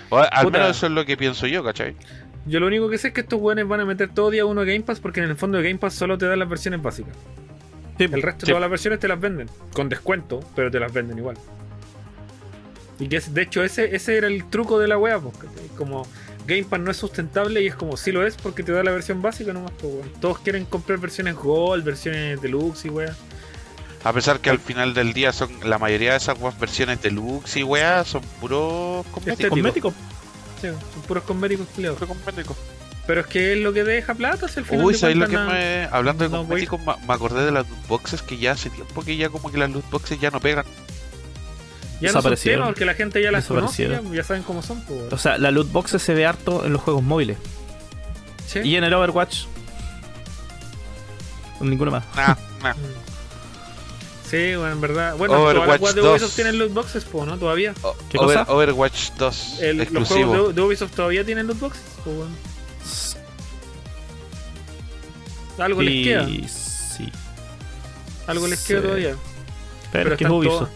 C: O al
A: Puta.
C: menos eso es lo que pienso yo, ¿cachai?
A: Yo lo único que sé es que estos weones van a meter todo día uno Game Pass porque en el fondo de Game Pass solo te dan las versiones básicas.
B: Sí,
A: El resto de
C: Sí.
A: todas las versiones te las venden. Con descuento, pero te las venden igual. Y que es- de hecho ese, ese era el truco de la wea, pues, ¿cachai? como Game Pass no es sustentable y es como si lo es porque te da la versión básica nomás, pues. Todos quieren comprar versiones Gold, versiones Deluxe y wea.
C: A pesar que al final del día son la mayoría de esas weas versiones deluxe y weas son puros cosméticos.
B: Cosmético.
A: Sí, son puros cosméticos culiados.
C: Puros cosméticos.
A: Pero es que es lo que deja plata, si al final
C: Uy,
A: de
C: ¿sabes lo que me... Hablando de
A: no
C: cosméticos, me acordé de las loot boxes que ya hace tiempo que ya como que las loot boxes ya no pegan.
A: Ya no son temas porque la gente ya las conoce, ya, ya saben cómo son, pues.
B: O sea, la loot box se ve harto en los juegos móviles.
A: Sí.
B: Y en el Overwatch. Ninguno más.
C: Nah, nah.
A: Sí, bueno, en verdad. Bueno, todas las
C: Overwatch
A: de
C: 2.
A: Ubisoft tienen loot boxes, po, ¿no? Todavía.
C: O-
B: ¿Qué
C: Over-
B: cosa?
C: Overwatch 2
A: El- los
C: exclusivo.
A: juegos de, de Ubisoft todavía tienen loot boxes, po, weón. Algo les queda.
B: Y sí.
A: Algo les
B: sí.
A: queda todavía.
B: Pero,
A: Pero
B: es que es
A: están
B: Ubisoft.
A: todos,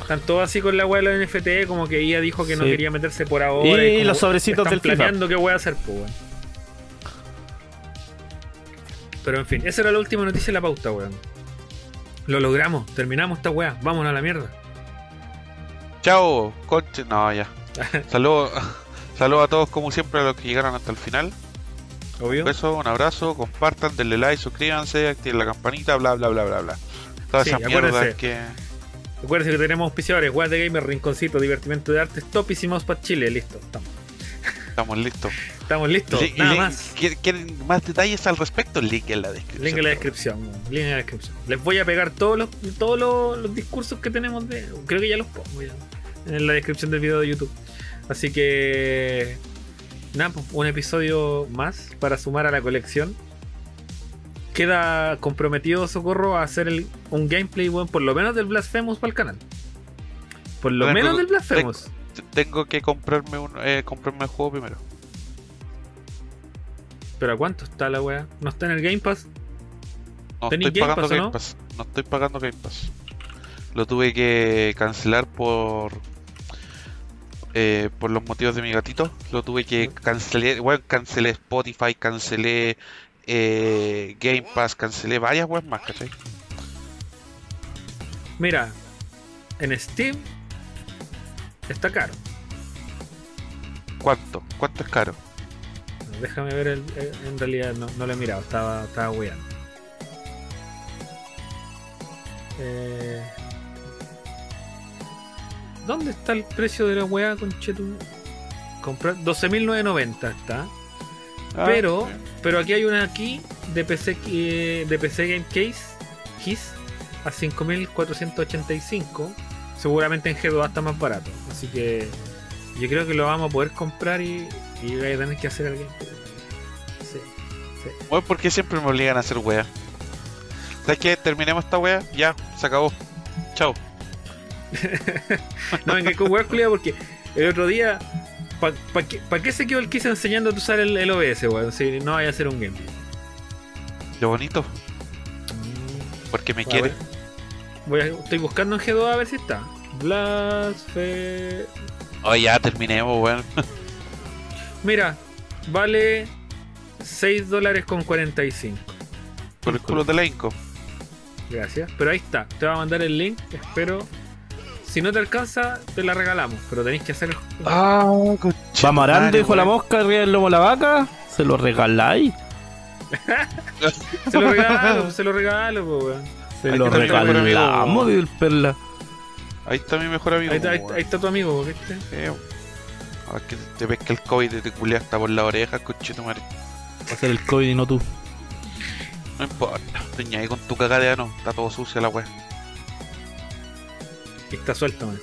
A: están todos así con la wea de los NFT, como que ella dijo que no
B: Sí.
A: quería meterse por ahora.
B: Y
A: como
B: los sobrecitos
A: están
B: del FIFA.
A: planeando qué wea hacer, po, weón. Pero en fin, esa era la última noticia de la pauta, weón. Lo logramos, terminamos esta wea, vámonos a la mierda.
C: Chao, conche. No, ya. Saludos saludo a todos como siempre a los que llegaron hasta el final.
A: Obvio.
C: Un beso, un abrazo, compartan, denle like, suscríbanse, activen la campanita, bla bla bla bla bla. Todas
A: Sí,
C: esas mierdas
A: acuérdense.
C: que.
A: Recuerden que tenemos auspiciadores, Weas de Gamer, Rinconcito, Divertimento de Artes, Topísimos para Chile, listo, estamos.
C: Estamos listos.
A: Estamos listos,
C: Li-
A: nada más.
C: ¿quieren- ¿Quieren más detalles al respecto? Link en la descripción.
A: Link en la descripción, link en la descripción. Les voy a pegar todos los, todos los, los discursos que tenemos de. Creo que ya los pongo ya, en la descripción del video de YouTube. Así que. Nada, pues, un episodio más para sumar a la colección. Queda comprometido Socorro a hacer el- un gameplay, weón, por lo menos del Blasphemous para el canal. Por lo
C: Tengo-
A: menos del Blasphemous.
C: T- Tengo que comprarme un eh, comprarme el juego primero.
A: Pero ¿a cuánto está la weá? ¿No está en el Game Pass?
C: No
A: ¿Tenéis
C: estoy
A: Game
C: pagando
A: Pass
C: Game
A: no?
C: Pass. No estoy pagando Game Pass. Lo tuve que cancelar por eh, por los motivos de mi gatito. Lo tuve que cancelar. Bueno, cancelé Spotify, cancelé eh, Game Pass, cancelé varias webs más, ¿cachai?
A: Mira, en Steam está caro.
C: ¿Cuánto? ¿Cuánto es caro?
A: Déjame ver, el, eh, en realidad no, no lo he mirado, estaba, estaba weando. Eh, ¿Dónde está el precio de la weá, conchetum? Comprar 12.990 está.
C: Ah,
A: Pero, pero aquí hay una aquí de PC, eh, de PC Game Case, Keys, a 5.485. Seguramente en G2 está más barato. Así que yo creo que lo vamos a poder comprar y, y voy a tener que hacer el gameplay. Sí.
C: Weón, ¿por qué siempre me obligan a hacer wea? ¿Sabes qué? Terminemos esta wea, ya, se acabó. Chao.
A: No venga con weón, culiao, porque el otro día. ¿Para qué, pa qué se quedó el Kiss enseñándote a usar el, el OBS, weón? Si no vaya a hacer un game.
C: Lo bonito, porque me
A: a
C: quiere.
A: ver. Voy a- estoy buscando en G2 a ver si está. Blasfe.
C: Oh, ya, terminemos, weón.
A: Mira, vale 6 dólares con 45.
C: Por el culo de la Inco.
A: Gracias. Pero ahí está. Te va a mandar el link. Espero. Si no te alcanza, te la regalamos. Pero tenéis que hacer.
C: Ah,
B: Va marando, dijo la mosca, arriba del lomo la vaca. Se lo regaláis.
A: Se lo regalo, se lo regalo, po, weón.
B: Se
C: Hay
B: lo regalamos, el perla.
C: Ahí está mi mejor amigo.
A: Ahí está, ahí, ahí está tu amigo, ¿viste?
C: Eh, Ahora que te que el COVID y te culea hasta por la oreja, coche tu madre.
B: Va a ser el COVID y no tú.
C: No importa, teña ahí con tu cagada de ano, está todo sucio la wea.
A: Y está suelto, man.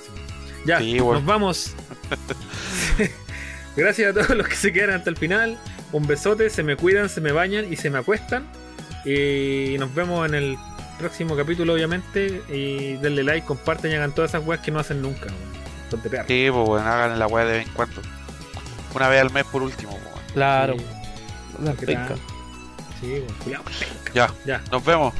A: Ya,
C: Sí,
A: nos vamos. Gracias a todos los que se quedaron hasta el final. Un besote, se me cuidan, se me bañan y se me acuestan. Y nos vemos en el próximo capítulo, obviamente. Y denle like, comparten y hagan todas esas weas que no hacen nunca, weón. De perro.
C: Sí, pues bueno, hagan la wea de vez en cuando. Una vez al mes por último, pues, weón.
B: Claro.
A: Sí,
B: La
A: ¿qué
B: penca.
A: Sí, culiao.
C: Ya,
A: Ya.
C: nos vemos.